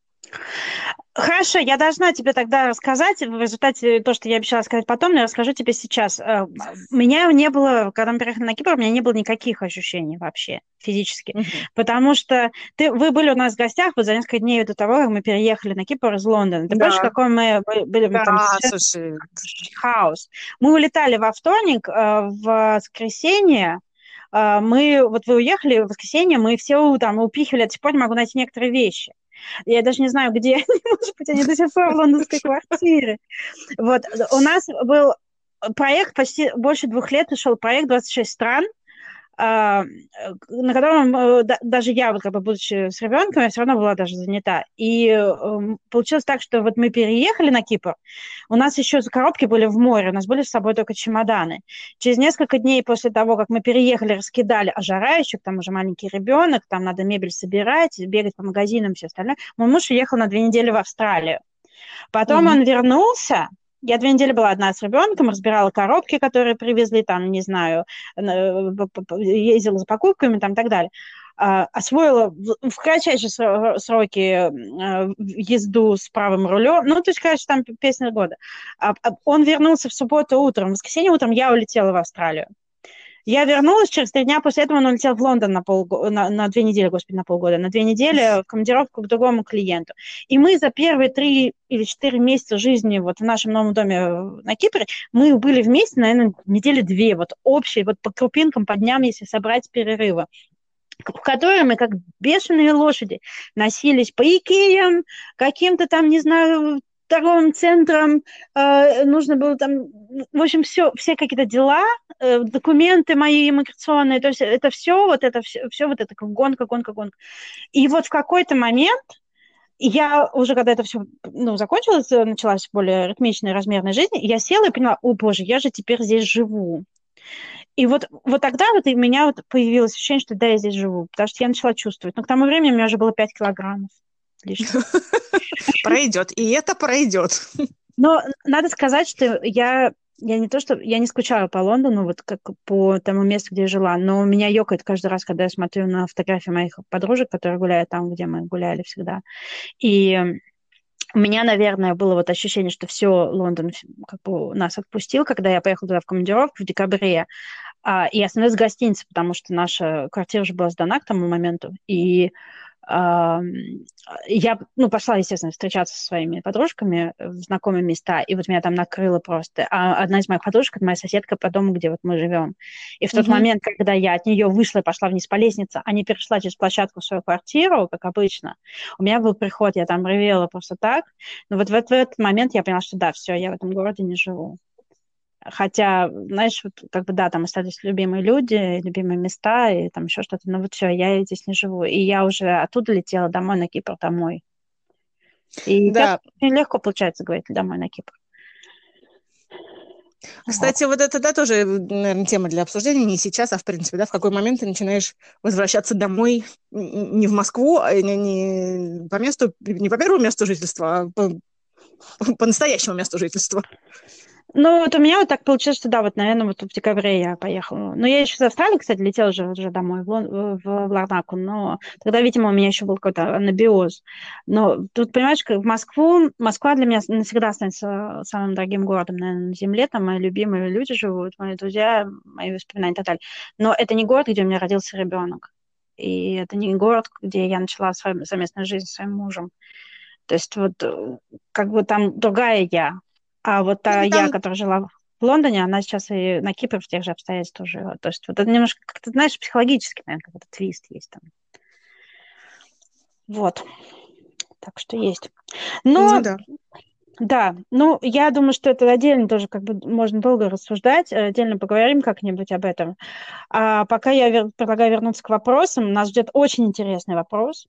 Хорошо, я должна тебе тогда рассказать, в результате то, что я обещала сказать потом, но я расскажу тебе сейчас. Э, у меня не было, когда мы приехали на Кипр, у меня не было никаких ощущений вообще физически, mm-hmm. потому что ты, вы были у нас в гостях вот за несколько дней до того, как мы переехали на Кипр из Лондона. Ты да. помнишь, какой мы были да, там? Слушай. Хаос. Мы улетали во вторник, э, в воскресенье, э, мы, вот вы уехали в воскресенье, мы все там упихивали, до сих пор не могу найти некоторые вещи. Я даже не знаю, где [laughs] они, может быть, они до сих пор в лондонской квартире. Вот, у нас был проект почти больше двух лет, шел проект 26 стран, на котором э, даже я, вот как бы будучи с ребенком, я все равно была даже занята. И эм, получилось так, что вот мы переехали на Кипр, у нас еще коробки были в море, у нас были с собой только чемоданы. Через несколько дней после того, как мы переехали, раскидали, а жара еще, там уже маленький ребенок, там надо мебель собирать, бегать по магазинам, все остальное. Мой муж уехал на две недели в Австралию. Потом mm-hmm. он вернулся, я две недели была одна с ребенком, разбирала коробки, которые привезли, там, не знаю, э, ездила за покупками, там, и так далее. А, освоила в кратчайшие сроки э, езду с правым рулем, ну, то есть, конечно, там песня года. А, а он вернулся в субботу утром, в воскресенье утром я улетела в Австралию. Я вернулась через три дня после этого, он улетел в Лондон на, пол, на, на две недели, господи, на полгода, на две недели в командировку к другому клиенту. И мы за первые три или четыре месяца жизни вот в нашем новом доме на Кипре, мы были вместе, наверное, недели две, вот общие, вот по крупинкам, по дням, если собрать перерывы в которой мы как бешеные лошади носились по Икеям, каким-то там, не знаю, торговым центром, э, нужно было там, в общем, все, все какие-то дела, э, документы мои иммиграционные, то есть это все, вот это все, все вот это гонка, гонка, гонка. И вот в какой-то момент я уже, когда это все ну, закончилось, началась более ритмичная, размерная жизнь, я села и поняла, о боже, я же теперь здесь живу. И вот, вот тогда вот у меня вот появилось ощущение, что да, я здесь живу, потому что я начала чувствовать. Но к тому времени у меня уже было 5 килограммов лишних. [laughs] Пройдет, и это пройдет. Но надо сказать, что я я не то, что я не скучала по Лондону, вот как по тому месту, где я жила, но у меня ёкает каждый раз, когда я смотрю на фотографии моих подружек, которые гуляют там, где мы гуляли всегда. И у меня, наверное, было вот ощущение, что все, Лондон как бы нас отпустил, когда я поехала туда в командировку в декабре, а, и остановилась в гостинице, потому что наша квартира уже была сдана к тому моменту, и я, ну, пошла, естественно, встречаться со своими подружками в знакомые места, и вот меня там накрыло просто. А одна из моих подружек, это моя соседка по дому, где вот мы живем. И в тот mm-hmm. момент, когда я от нее вышла и пошла вниз по лестнице, а не перешла через площадку в свою квартиру, как обычно, у меня был приход, я там ревела просто так. Но вот в, в этот момент я поняла, что да, все, я в этом городе не живу. Хотя, знаешь, вот как бы да, там остались любимые люди, любимые места и там еще что-то, но вот все, я здесь не живу. И я уже оттуда летела домой на Кипр, домой. И да. очень легко получается говорить домой на Кипр. Кстати, вот. вот это, да, тоже, наверное, тема для обсуждения не сейчас, а в принципе, да, в какой момент ты начинаешь возвращаться домой не в Москву, а не, не по месту, не по первому месту жительства, а по, [laughs] по настоящему месту жительства. Ну, вот у меня вот так получилось, что да, вот, наверное, вот в декабре я поехала. Но я еще из Австралии, кстати, летела уже, уже домой, в, в, в Ларнаку, но тогда, видимо, у меня еще был какой-то анабиоз. Но тут, понимаешь, как в Москву, Москва для меня навсегда останется самым дорогим городом, наверное, на земле, там мои любимые люди живут, мои друзья, мои воспоминания и так далее. Но это не город, где у меня родился ребенок. И это не город, где я начала свою совместную жизнь с своим мужем. То есть вот э, как бы там другая я, а вот та ну, там... я, которая жила в Лондоне, она сейчас и на Кипре в тех же обстоятельствах живет. То есть вот это немножко, как-то, знаешь, психологически, наверное, какой-то твист есть там. Вот. Так что есть. Но, ну, да. Да, ну, я думаю, что это отдельно тоже как бы можно долго рассуждать, отдельно поговорим как-нибудь об этом. А пока я вер... предлагаю вернуться к вопросам. Нас ждет очень интересный вопрос.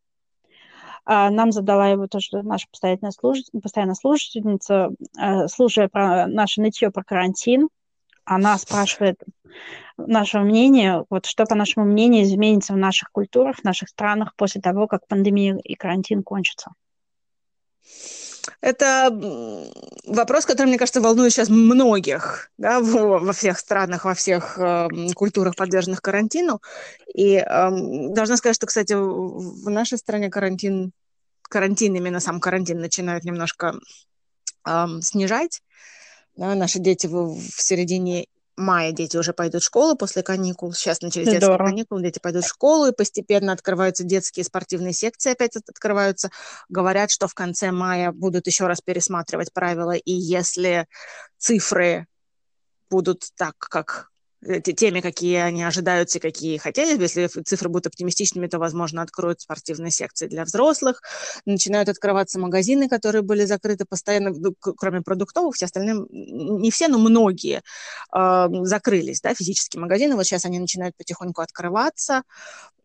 А, нам задала его тоже наша постоянная, служ... постоянная слушательница, а, слушая про наше нытье про карантин. Она спрашивает нашего мнения, вот что, по нашему мнению, изменится в наших культурах, в наших странах после того, как пандемия и карантин кончатся. Это вопрос, который, мне кажется, волнует сейчас многих да, во всех странах, во всех э, культурах, подверженных карантину. И э, должна сказать, что, кстати, в нашей стране карантин, карантин, именно сам карантин начинают немножко э, снижать. Да, наши дети в, в середине мая дети уже пойдут в школу после каникул. Сейчас начались Здорово. детские каникулы, дети пойдут в школу, и постепенно открываются детские спортивные секции, опять открываются. Говорят, что в конце мая будут еще раз пересматривать правила, и если цифры будут так, как теми, какие они ожидаются какие хотели. Если цифры будут оптимистичными, то, возможно, откроют спортивные секции для взрослых. Начинают открываться магазины, которые были закрыты постоянно, ну, кроме продуктовых, все остальные, не все, но многие э, закрылись, да, физические магазины. Вот сейчас они начинают потихоньку открываться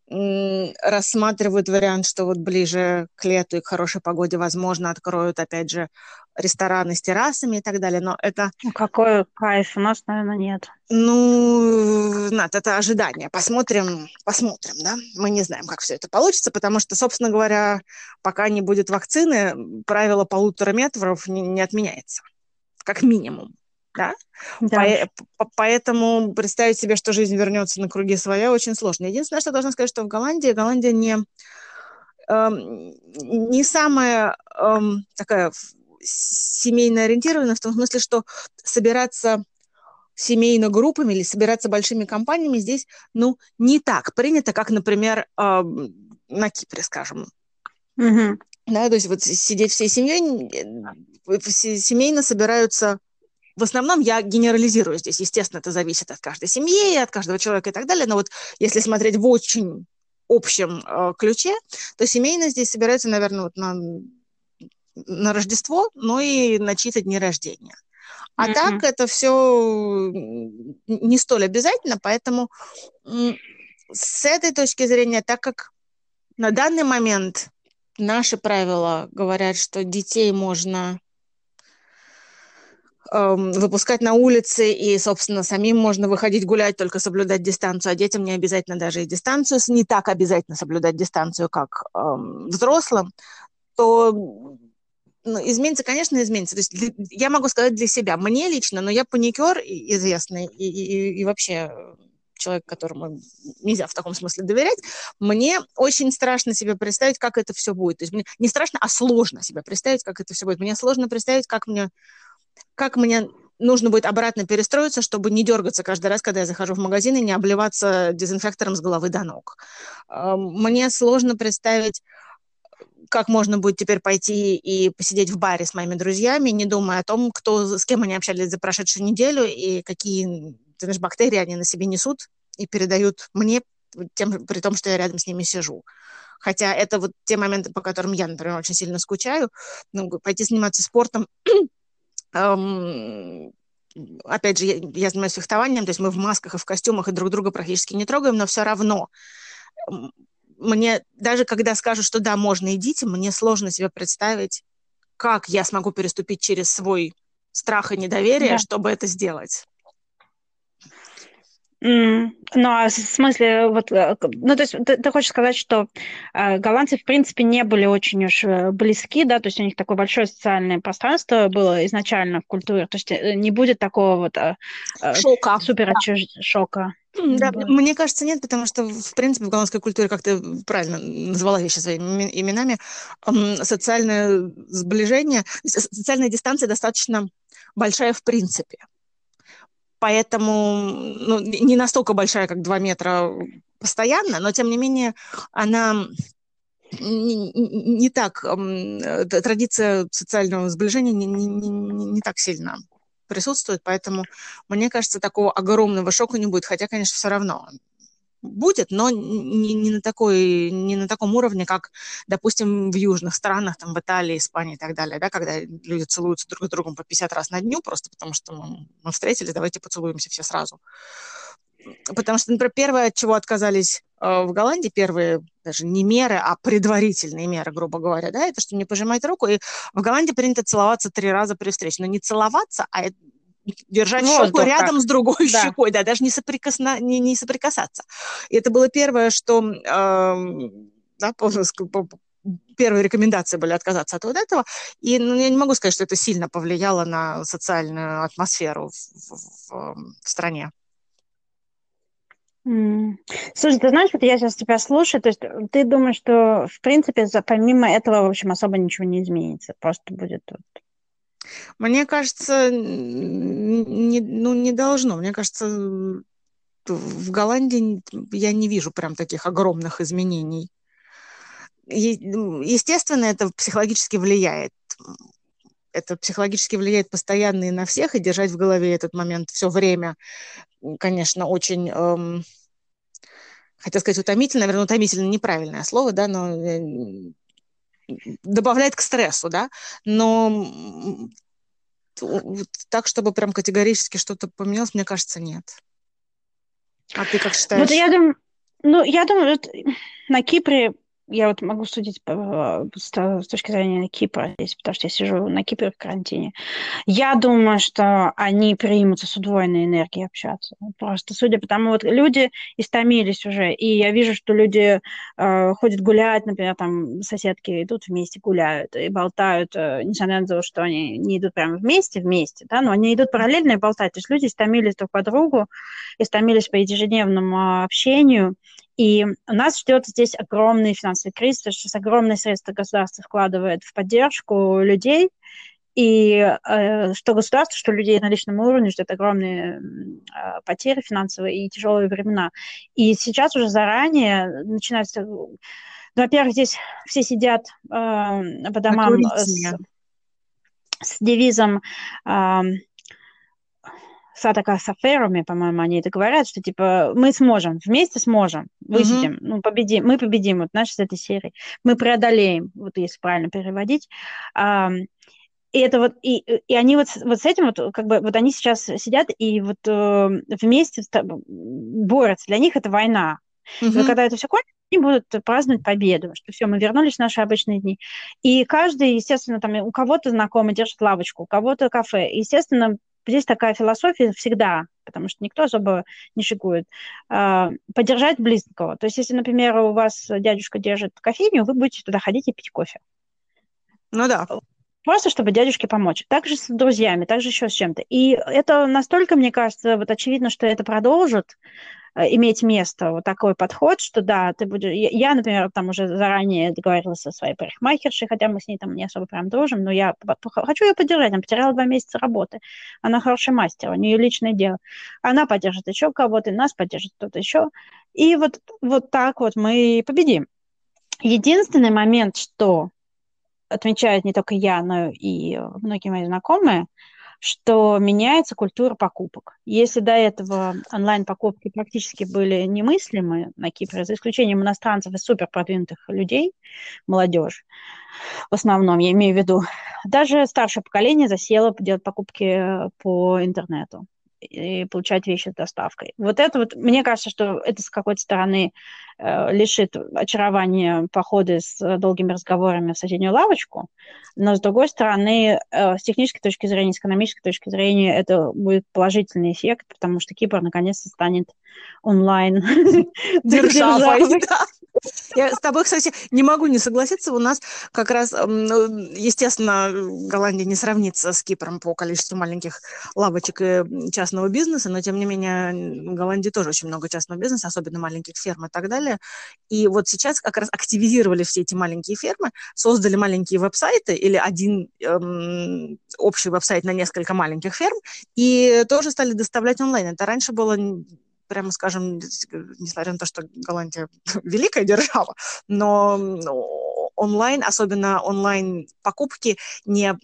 рассматривают вариант, что вот ближе к лету и к хорошей погоде, возможно, откроют, опять же, рестораны с террасами и так далее, но это... Ну, какой кайф, у нас, наверное, нет. Ну, Над, это ожидание. Посмотрим, посмотрим, да. Мы не знаем, как все это получится, потому что, собственно говоря, пока не будет вакцины, правило полутора метров не, не отменяется, как минимум да? да. По- поэтому представить себе, что жизнь вернется на круги своя, очень сложно. Единственное, что должна сказать, что в Голландии, Голландия не, эм, не самая эм, такая семейно ориентированная в том смысле, что собираться семейно группами или собираться большими компаниями здесь, ну, не так принято, как, например, э, на Кипре, скажем. Угу. Да, то есть вот сидеть всей семьей, э, семейно собираются в основном я генерализирую здесь. Естественно, это зависит от каждой семьи, от каждого человека и так далее. Но вот если смотреть в очень общем э, ключе, то семейно здесь собираются, наверное, вот на, на Рождество, но и на чьи-то дни рождения. А mm-hmm. так это все не столь обязательно, поэтому с этой точки зрения, так как на данный момент наши правила говорят, что детей можно выпускать на улице, и, собственно, самим можно выходить гулять, только соблюдать дистанцию, а детям не обязательно даже и дистанцию, не так обязательно соблюдать дистанцию, как эм, взрослым, то ну, изменится, конечно, изменится. То есть для, я могу сказать для себя, мне лично, но я паникер известный и, и, и вообще человек, которому нельзя в таком смысле доверять, мне очень страшно себе представить, как это все будет. То есть мне не страшно, а сложно себе представить, как это все будет. Мне сложно представить, как мне как мне нужно будет обратно перестроиться, чтобы не дергаться каждый раз, когда я захожу в магазин и не обливаться дезинфектором с головы до ног. Мне сложно представить, как можно будет теперь пойти и посидеть в баре с моими друзьями, не думая о том, кто, с кем они общались за прошедшую неделю и какие знаешь, бактерии они на себе несут и передают мне, тем, при том, что я рядом с ними сижу. Хотя это вот те моменты, по которым я, например, очень сильно скучаю. Ну, пойти заниматься спортом опять же, я, я занимаюсь фехтованием, то есть мы в масках и в костюмах и друг друга практически не трогаем, но все равно мне, даже когда скажут, что да, можно, идите, мне сложно себе представить, как я смогу переступить через свой страх и недоверие, да. чтобы это сделать. Mm. Ну, а в смысле, вот, э, ну, то есть ты, ты хочешь сказать, что э, голландцы, в принципе, не были очень уж э, близки, да, то есть у них такое большое социальное пространство было изначально в культуре, то есть э, не будет такого вот э, шока. супер отчуж... да. шока. Да, да, мне кажется, нет, потому что, в принципе, в голландской культуре, как ты правильно назвала вещи своими именами, социальное сближение, социальная дистанция достаточно большая в принципе поэтому ну, не настолько большая, как 2 метра постоянно, но тем не менее она не, не так, традиция социального сближения не, не, не, не так сильно присутствует, поэтому мне кажется, такого огромного шока не будет, хотя, конечно, все равно будет, но не, не, на такой, не на таком уровне, как, допустим, в южных странах, там, в Италии, Испании и так далее, да, когда люди целуются друг с другом по 50 раз на дню, просто потому что мы, мы встретились, давайте поцелуемся все сразу. Потому что, например, первое, от чего отказались э, в Голландии, первые даже не меры, а предварительные меры, грубо говоря, да, это что не пожимать руку. И в Голландии принято целоваться три раза при встрече. Но не целоваться, а держать Воздух щеку рядом с другой [laughs] [laughs] да. щекой, да, даже не, соприкосна... не, не соприкасаться. И это было первое, что э, да, первые рекомендации были отказаться от вот этого. И ну, я не могу сказать, что это сильно повлияло на социальную атмосферу в, в, в, стране. Слушай, ты знаешь, вот я сейчас тебя слушаю, то есть ты думаешь, что, в принципе, за, помимо этого, в общем, особо ничего не изменится, просто будет вот мне кажется, не, ну, не должно. Мне кажется, в Голландии я не вижу прям таких огромных изменений. Естественно, это психологически влияет. Это психологически влияет постоянно и на всех, и держать в голове этот момент все время, конечно, очень, эм, хотел сказать, утомительно, наверное, утомительно неправильное слово, да, но э, добавляет к стрессу, да, но так, чтобы прям категорически что-то поменялось, мне кажется, нет. А ты как считаешь? Вот я думаю, ну, я думаю, на Кипре я вот могу судить по, с, с точки зрения Кипра здесь, потому что я сижу на Кипре в карантине. Я думаю, что они примутся с удвоенной энергией общаться. Просто судя по тому, вот люди истомились уже, и я вижу, что люди э, ходят гулять, например, там соседки идут вместе гуляют и болтают, э, несмотря на то, что они не идут прямо вместе, вместе, да, но они идут параллельно и болтают. То есть люди истомились друг по другу, истомились по ежедневному общению, и нас ждет здесь огромный финансовый кризис, сейчас огромные средства государства вкладывает в поддержку людей, и э, что государство, что людей на личном уровне ждет огромные э, потери финансовые и тяжелые времена. И сейчас уже заранее начинается... Ну, во-первых, здесь все сидят э, по домам с, с девизом э, Сатака с аферами, по-моему, они это говорят, что типа мы сможем, вместе сможем, высидим, mm-hmm. ну, победим, мы победим, вот наша с этой серии, мы преодолеем, вот если правильно переводить. А, и это вот, и, и они вот, вот с этим вот, как бы, вот они сейчас сидят и вот э, вместе борются. Для них это война. Mm-hmm. И когда это все кончится, они будут праздновать победу, что все, мы вернулись в наши обычные дни. И каждый, естественно, там у кого-то знакомый держит лавочку, у кого-то кафе. Естественно, здесь такая философия всегда, потому что никто особо не шикует, а, поддержать близкого. То есть, если, например, у вас дядюшка держит кофейню, вы будете туда ходить и пить кофе. Ну да. Просто чтобы дядюшке помочь. Также с друзьями, также еще с чем-то. И это настолько, мне кажется, вот очевидно, что это продолжит иметь место вот такой подход, что да, ты будешь... Я, например, там уже заранее договорилась со своей парикмахершей, хотя мы с ней там не особо прям дружим, но я хочу ее поддержать. Она потеряла два месяца работы. Она хороший мастер, у нее личное дело. Она поддержит еще кого-то, нас поддержит кто-то еще. И вот, вот так вот мы победим. Единственный момент, что отмечают не только я, но и многие мои знакомые, что меняется культура покупок. Если до этого онлайн-покупки практически были немыслимы на Кипре, за исключением иностранцев и супер продвинутых людей, молодежь, в основном, я имею в виду, даже старшее поколение засело делать покупки по интернету и получать вещи с доставкой. Вот это вот, мне кажется, что это с какой-то стороны э, лишит очарования походы с долгими разговорами в соседнюю лавочку, но с другой стороны, э, с технической точки зрения, с экономической точки зрения, это будет положительный эффект, потому что Кипр наконец-то станет онлайн державой. [laughs] Я с тобой, кстати, не могу не согласиться. У нас как раз, ну, естественно, Голландия не сравнится с Кипром по количеству маленьких лавочек и частного бизнеса, но, тем не менее, в Голландии тоже очень много частного бизнеса, особенно маленьких ферм и так далее. И вот сейчас как раз активизировали все эти маленькие фермы, создали маленькие веб-сайты или один эм, общий веб-сайт на несколько маленьких ферм, и тоже стали доставлять онлайн. Это раньше было прямо скажем, несмотря на то, что Голландия [laughs] великая держава, но онлайн, особенно онлайн покупки не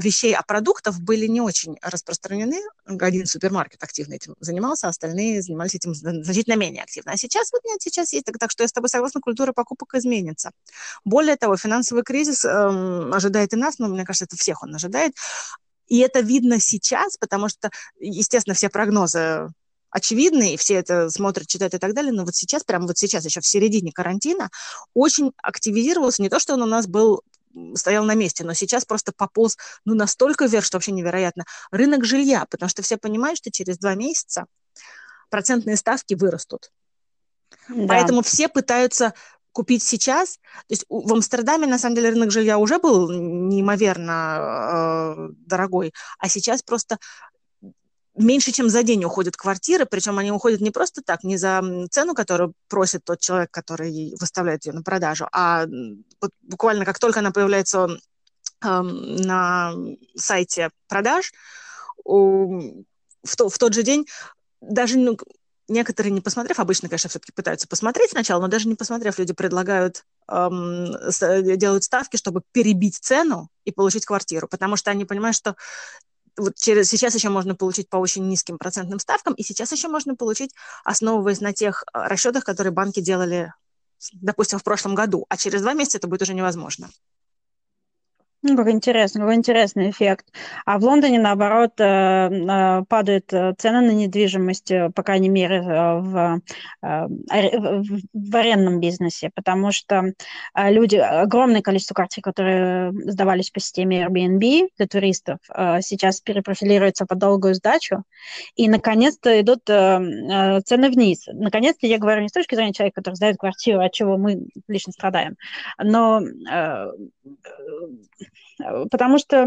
вещей, а продуктов были не очень распространены. Один супермаркет активно этим занимался, остальные занимались этим значительно менее активно. А сейчас вот нет, сейчас есть. Так, так что я с тобой согласна, культура покупок изменится. Более того, финансовый кризис эм, ожидает и нас, но мне кажется, это всех он ожидает. И это видно сейчас, потому что, естественно, все прогнозы очевидны, и все это смотрят, читают и так далее, но вот сейчас, прямо вот сейчас, еще в середине карантина, очень активизировался, не то, что он у нас был стоял на месте, но сейчас просто пополз ну, настолько вверх, что вообще невероятно. Рынок жилья, потому что все понимают, что через два месяца процентные ставки вырастут. Да. Поэтому все пытаются купить сейчас. То есть в Амстердаме, на самом деле, рынок жилья уже был неимоверно э, дорогой, а сейчас просто меньше, чем за день уходят квартиры, причем они уходят не просто так, не за цену, которую просит тот человек, который выставляет ее на продажу, а вот буквально как только она появляется э, на сайте продаж, у, в, то, в тот же день даже ну, некоторые, не посмотрев, обычно, конечно, все-таки пытаются посмотреть сначала, но даже не посмотрев, люди предлагают, эм, делают ставки, чтобы перебить цену и получить квартиру, потому что они понимают, что вот через, сейчас еще можно получить по очень низким процентным ставкам, и сейчас еще можно получить, основываясь на тех а, расчетах, которые банки делали, допустим, в прошлом году, а через два месяца это будет уже невозможно. Ну, как интересно, какой интересный эффект. А в Лондоне, наоборот, э, э, падают э, цены на недвижимость, по крайней мере, в, в арендном бизнесе, потому что люди, огромное количество квартир, которые сдавались по системе Airbnb для туристов, сейчас перепрофилируются по долгую сдачу, и, наконец-то, идут цены вниз. Наконец-то, я говорю не с точки зрения человека, который сдает квартиру, от чего мы лично страдаем, но потому что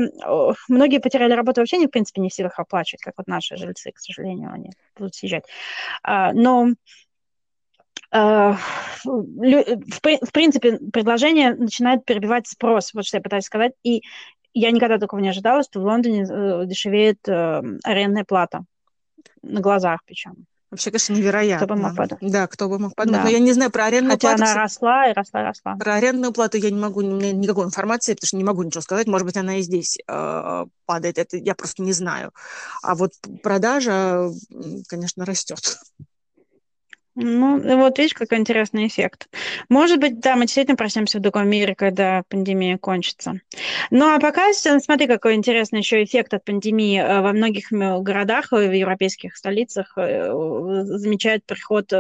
многие потеряли работу вообще не, в принципе, не в силах оплачивать, как вот наши жильцы, к сожалению, они будут съезжать. А, но э, в принципе, предложение начинает перебивать спрос, вот что я пытаюсь сказать, и я никогда такого не ожидала, что в Лондоне э, дешевеет арендная плата на глазах причем. Вообще, конечно, невероятно. Кто бы мог подумать. Да, кто бы мог подумать. Да. Но я не знаю про арендную Хотя плату. она росла и росла, росла. Про арендную плату я не могу, у меня никакой информации, потому что не могу ничего сказать. Может быть, она и здесь э, падает. Это я просто не знаю. А вот продажа, конечно, растет. Ну, вот видишь, какой интересный эффект. Может быть, да, мы действительно проснемся в другом мире, когда пандемия кончится. Ну, а пока, смотри, какой интересный еще эффект от пандемии. Э, во многих городах, э, в европейских столицах э, замечают приход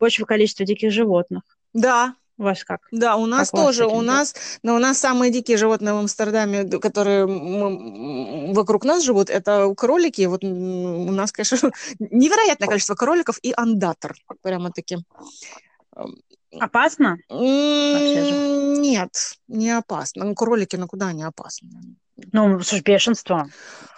большего количества диких животных. Да, у вас как? Да, у нас как тоже. У нас, но у нас самые дикие животные в Амстердаме, которые вокруг нас живут, это кролики. Вот у нас, конечно, [laughs] невероятное количество кроликов и андатор. Прямо-таки. Опасно? Нет, не опасно. Ну, кролики, ну куда они опасны? Ну, бешенство,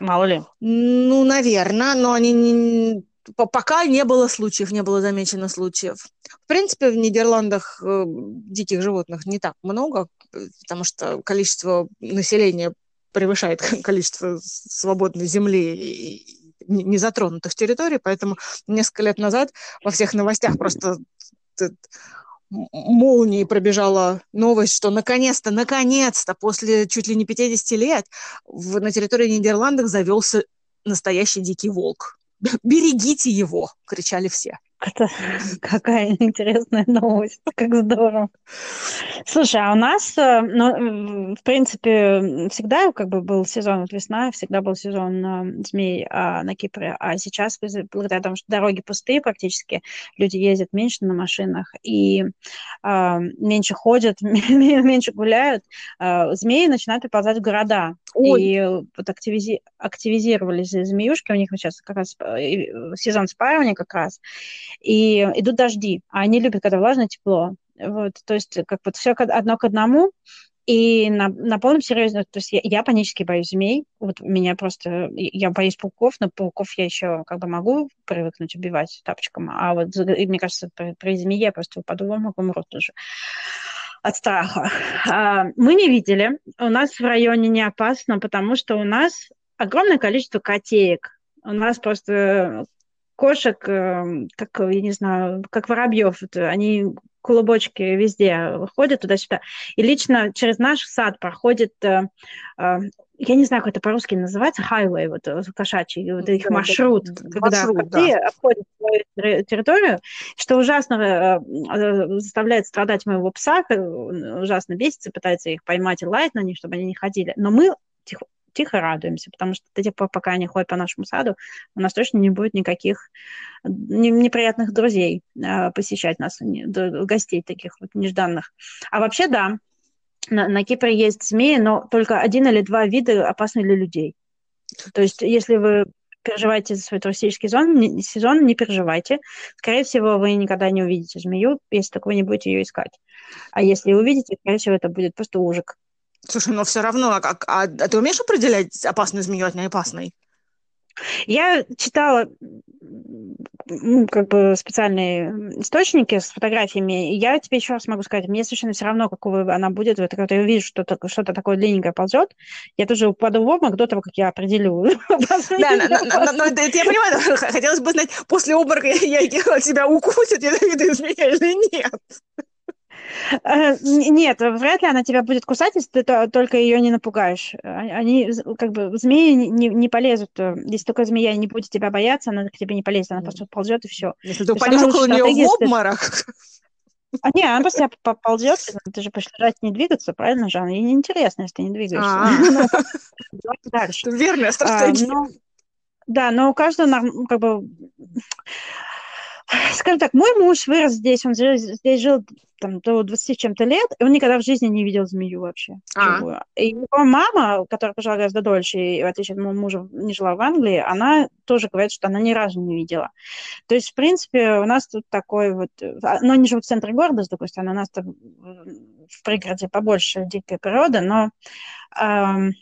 мало ли. Ну, наверное, но они не пока не было случаев, не было замечено случаев. В принципе, в Нидерландах э, диких животных не так много, потому что количество населения превышает [laughs] количество свободной земли и незатронутых территорий, поэтому несколько лет назад во всех новостях просто молнией пробежала новость, что наконец-то, наконец-то, после чуть ли не 50 лет в, на территории Нидерландов завелся настоящий дикий волк. «Берегите его!» — кричали все. Это какая интересная новость, как здорово. Слушай, а у нас, э, ну, в принципе, всегда как бы был сезон, вот весна, всегда был сезон э, змей а, на Кипре, а сейчас, благодаря тому, что дороги пустые практически, люди ездят меньше на машинах и а, меньше ходят, [laughs] меньше гуляют, а, змеи начинают приползать в города. Ой. И вот активизи активизировались змеюшки, у них сейчас как раз э, сезон спаривания как раз, и идут дожди, а они любят, когда влажное тепло. Вот, то есть как вот все одно к одному, и на, на полном серьезе, то есть я, я панически боюсь змей, вот меня просто, я боюсь пауков, но пауков я еще как бы могу привыкнуть убивать тапочком, а вот мне кажется, при, при змее я просто упаду в обморок, умру тоже от страха. А, мы не видели, у нас в районе не опасно, потому что у нас огромное количество котеек. У нас просто кошек, эм, как, я не знаю, как воробьев, они клубочки везде ходят туда-сюда. И лично через наш сад проходит, э, э, я не знаю, как это по-русски называется, highway, вот э, кошачий, вот их маршрут, да, когда маршрут, да. обходят свою территорию, что ужасно заставляет страдать моего пса, ужасно бесится, пытается их поймать и лаять на них, чтобы они не ходили. Но мы тихо радуемся, потому что до тех пор, пока они ходят по нашему саду, у нас точно не будет никаких неприятных друзей а, посещать нас, гостей таких вот нежданных. А вообще, да, на, на Кипре есть змеи, но только один или два вида опасны для людей. То есть, если вы переживаете за свой туристический сезон, не, сезон, не переживайте. Скорее всего, вы никогда не увидите змею, если только вы не будете ее искать. А если увидите, скорее всего, это будет просто ужик. Слушай, но все равно, а, а, а ты умеешь определять опасную змею от неопасной? Я читала ну, как бы специальные источники с фотографиями. Я тебе еще раз могу сказать, мне совершенно все равно, какого она будет. Вот, когда я вижу, что что-то, что такое длинненькое ползет, я тоже упаду в обморок до того, как я определю. [laughs] Да, но я понимаю, [laughs] хотелось бы знать, после обморока я тебя укусит, змея или нет. Э, нет, вряд ли она тебя будет кусать, если ты только ее не напугаешь. А, они, как бы, змеи не, не полезут. Э, если только змея не будет тебя бояться, она к тебе не полезет, она просто ползет и все. Если ты упадешь около нее в обморок. А не, она просто поползет, ты же будешь лежать не двигаться, правильно же? Ей неинтересно, если ты не двигаешься. А. [laughs] Ну, дальше. Верная стратегия. Да, но у каждого, как бы, скажем так, мой муж вырос здесь, он здесь жил там, до 20 чем-то лет, и он никогда в жизни не видел змею вообще. А. И его мама, которая пожила гораздо дольше, и в отличие от моего мужа не жила в Англии, она тоже говорит, что она ни разу не видела. То есть, в принципе, у нас тут такой вот... А, но они живут в центре города, с другой стороны, у нас там в пригороде побольше дикой природы, но эм,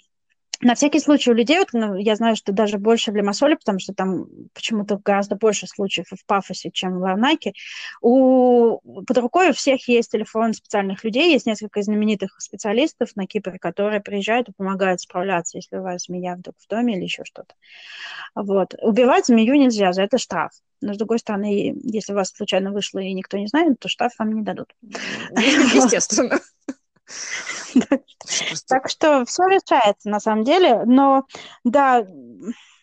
на всякий случай у людей, вот, ну, я знаю, что даже больше в Лимассоле, потому что там почему-то гораздо больше случаев в Пафосе, чем в Ларнаке, у, под рукой у всех есть телефон специальных людей, есть несколько знаменитых специалистов на Кипре, которые приезжают и помогают справляться, если у вас змея вдруг в доме или еще что-то. Вот. Убивать змею нельзя, за это штраф. Но, с другой стороны, если у вас случайно вышло и никто не знает, то штраф вам не дадут. Естественно. [laughs] [laughs] Так что все решается на самом деле, но да.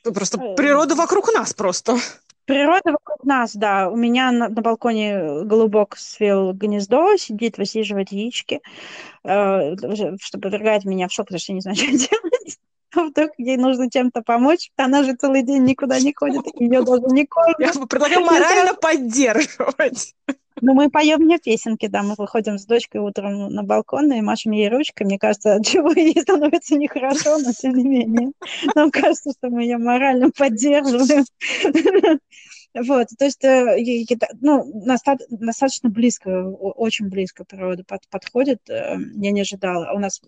Просто э, природа вокруг нас просто. Природа вокруг нас, да. У меня на, на балконе голубок свел гнездо, сидит, высиживает яички, э, что подвергает меня в шок, потому что я не знаю, [laughs] что делать. А [laughs] вдруг ей нужно чем-то помочь, она же целый день никуда не ходит, ее даже не кормят. Я предлагаю морально [laughs] поддерживать. Ну, мы поем мне песенки, да, мы выходим с дочкой утром на балкон и машем ей ручкой. Мне кажется, от чего ей становится нехорошо, но тем не менее. Нам кажется, что мы ее морально поддерживаем. [laughs] Вот, то есть, э, ну, достаточно близко, очень близко природа подходит. Э, я не ожидала. У нас,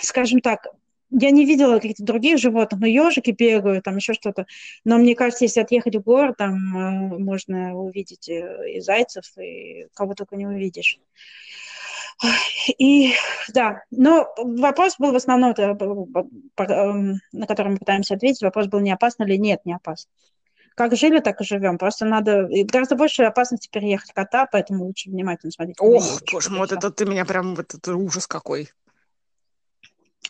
скажем так, я не видела каких-то других животных, но ежики бегают, там еще что-то. Но мне кажется, если отъехать в город, там э, можно увидеть э, и зайцев, и кого только не увидишь. И да, но вопрос был в основном, эм, на который мы пытаемся ответить, вопрос был, не опасно ли? Нет, не опасно. Как жили, так и живем. Просто надо гораздо больше опасности переехать кота, поэтому лучше внимательно смотреть. Ох, боже мой, вот это ты меня прям, вот это ужас какой.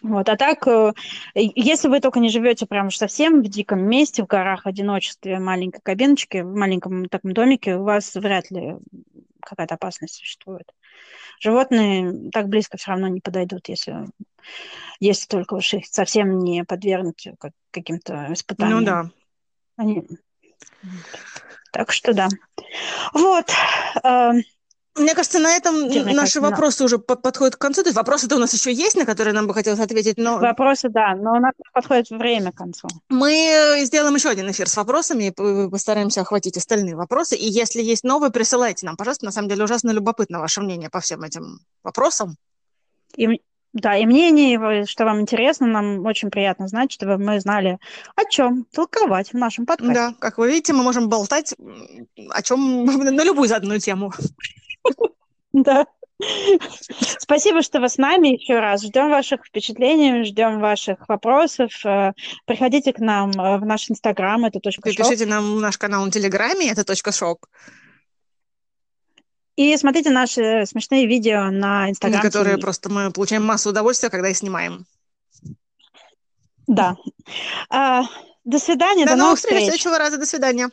Вот, а так, э, если вы только не живете прям совсем в диком месте, в горах, одиночестве, маленькой кабиночке, в маленьком таком домике, у вас вряд ли какая-то опасность существует. Животные так близко все равно не подойдут, если, если только уж их совсем не подвергнуть каким-то испытаниям. Ну да. Они... Так что да. Вот. Эм, мне кажется, на этом Мне наши вопросы уже под, подходят к концу. То есть вопросы-то у нас еще есть, на которые нам бы хотелось ответить, но... Вопросы, да, но у нас подходит время к концу. Мы сделаем еще один эфир с вопросами и постараемся охватить остальные вопросы. И если есть новые, присылайте нам, пожалуйста. На самом деле ужасно любопытно ваше мнение по всем этим вопросам. И, да, и мнение, что вам интересно, нам очень приятно знать, чтобы мы знали, о чем толковать в нашем подкасте. Да, как вы видите, мы можем болтать о чем [laughs] на любую заданную тему. Да. Спасибо, что вы с нами еще раз. Ждем ваших впечатлений, ждем ваших вопросов. Э, приходите к нам э, в наш инстаграм, это точка Пишите нам в наш канал на Телеграме, это точка шок. И смотрите наши смешные видео на Инстаграме. На которые просто мы получаем массу удовольствия, когда их снимаем. Да. А, до свидания, до, до новых встреч. встреч. Следующего раза. До свидания.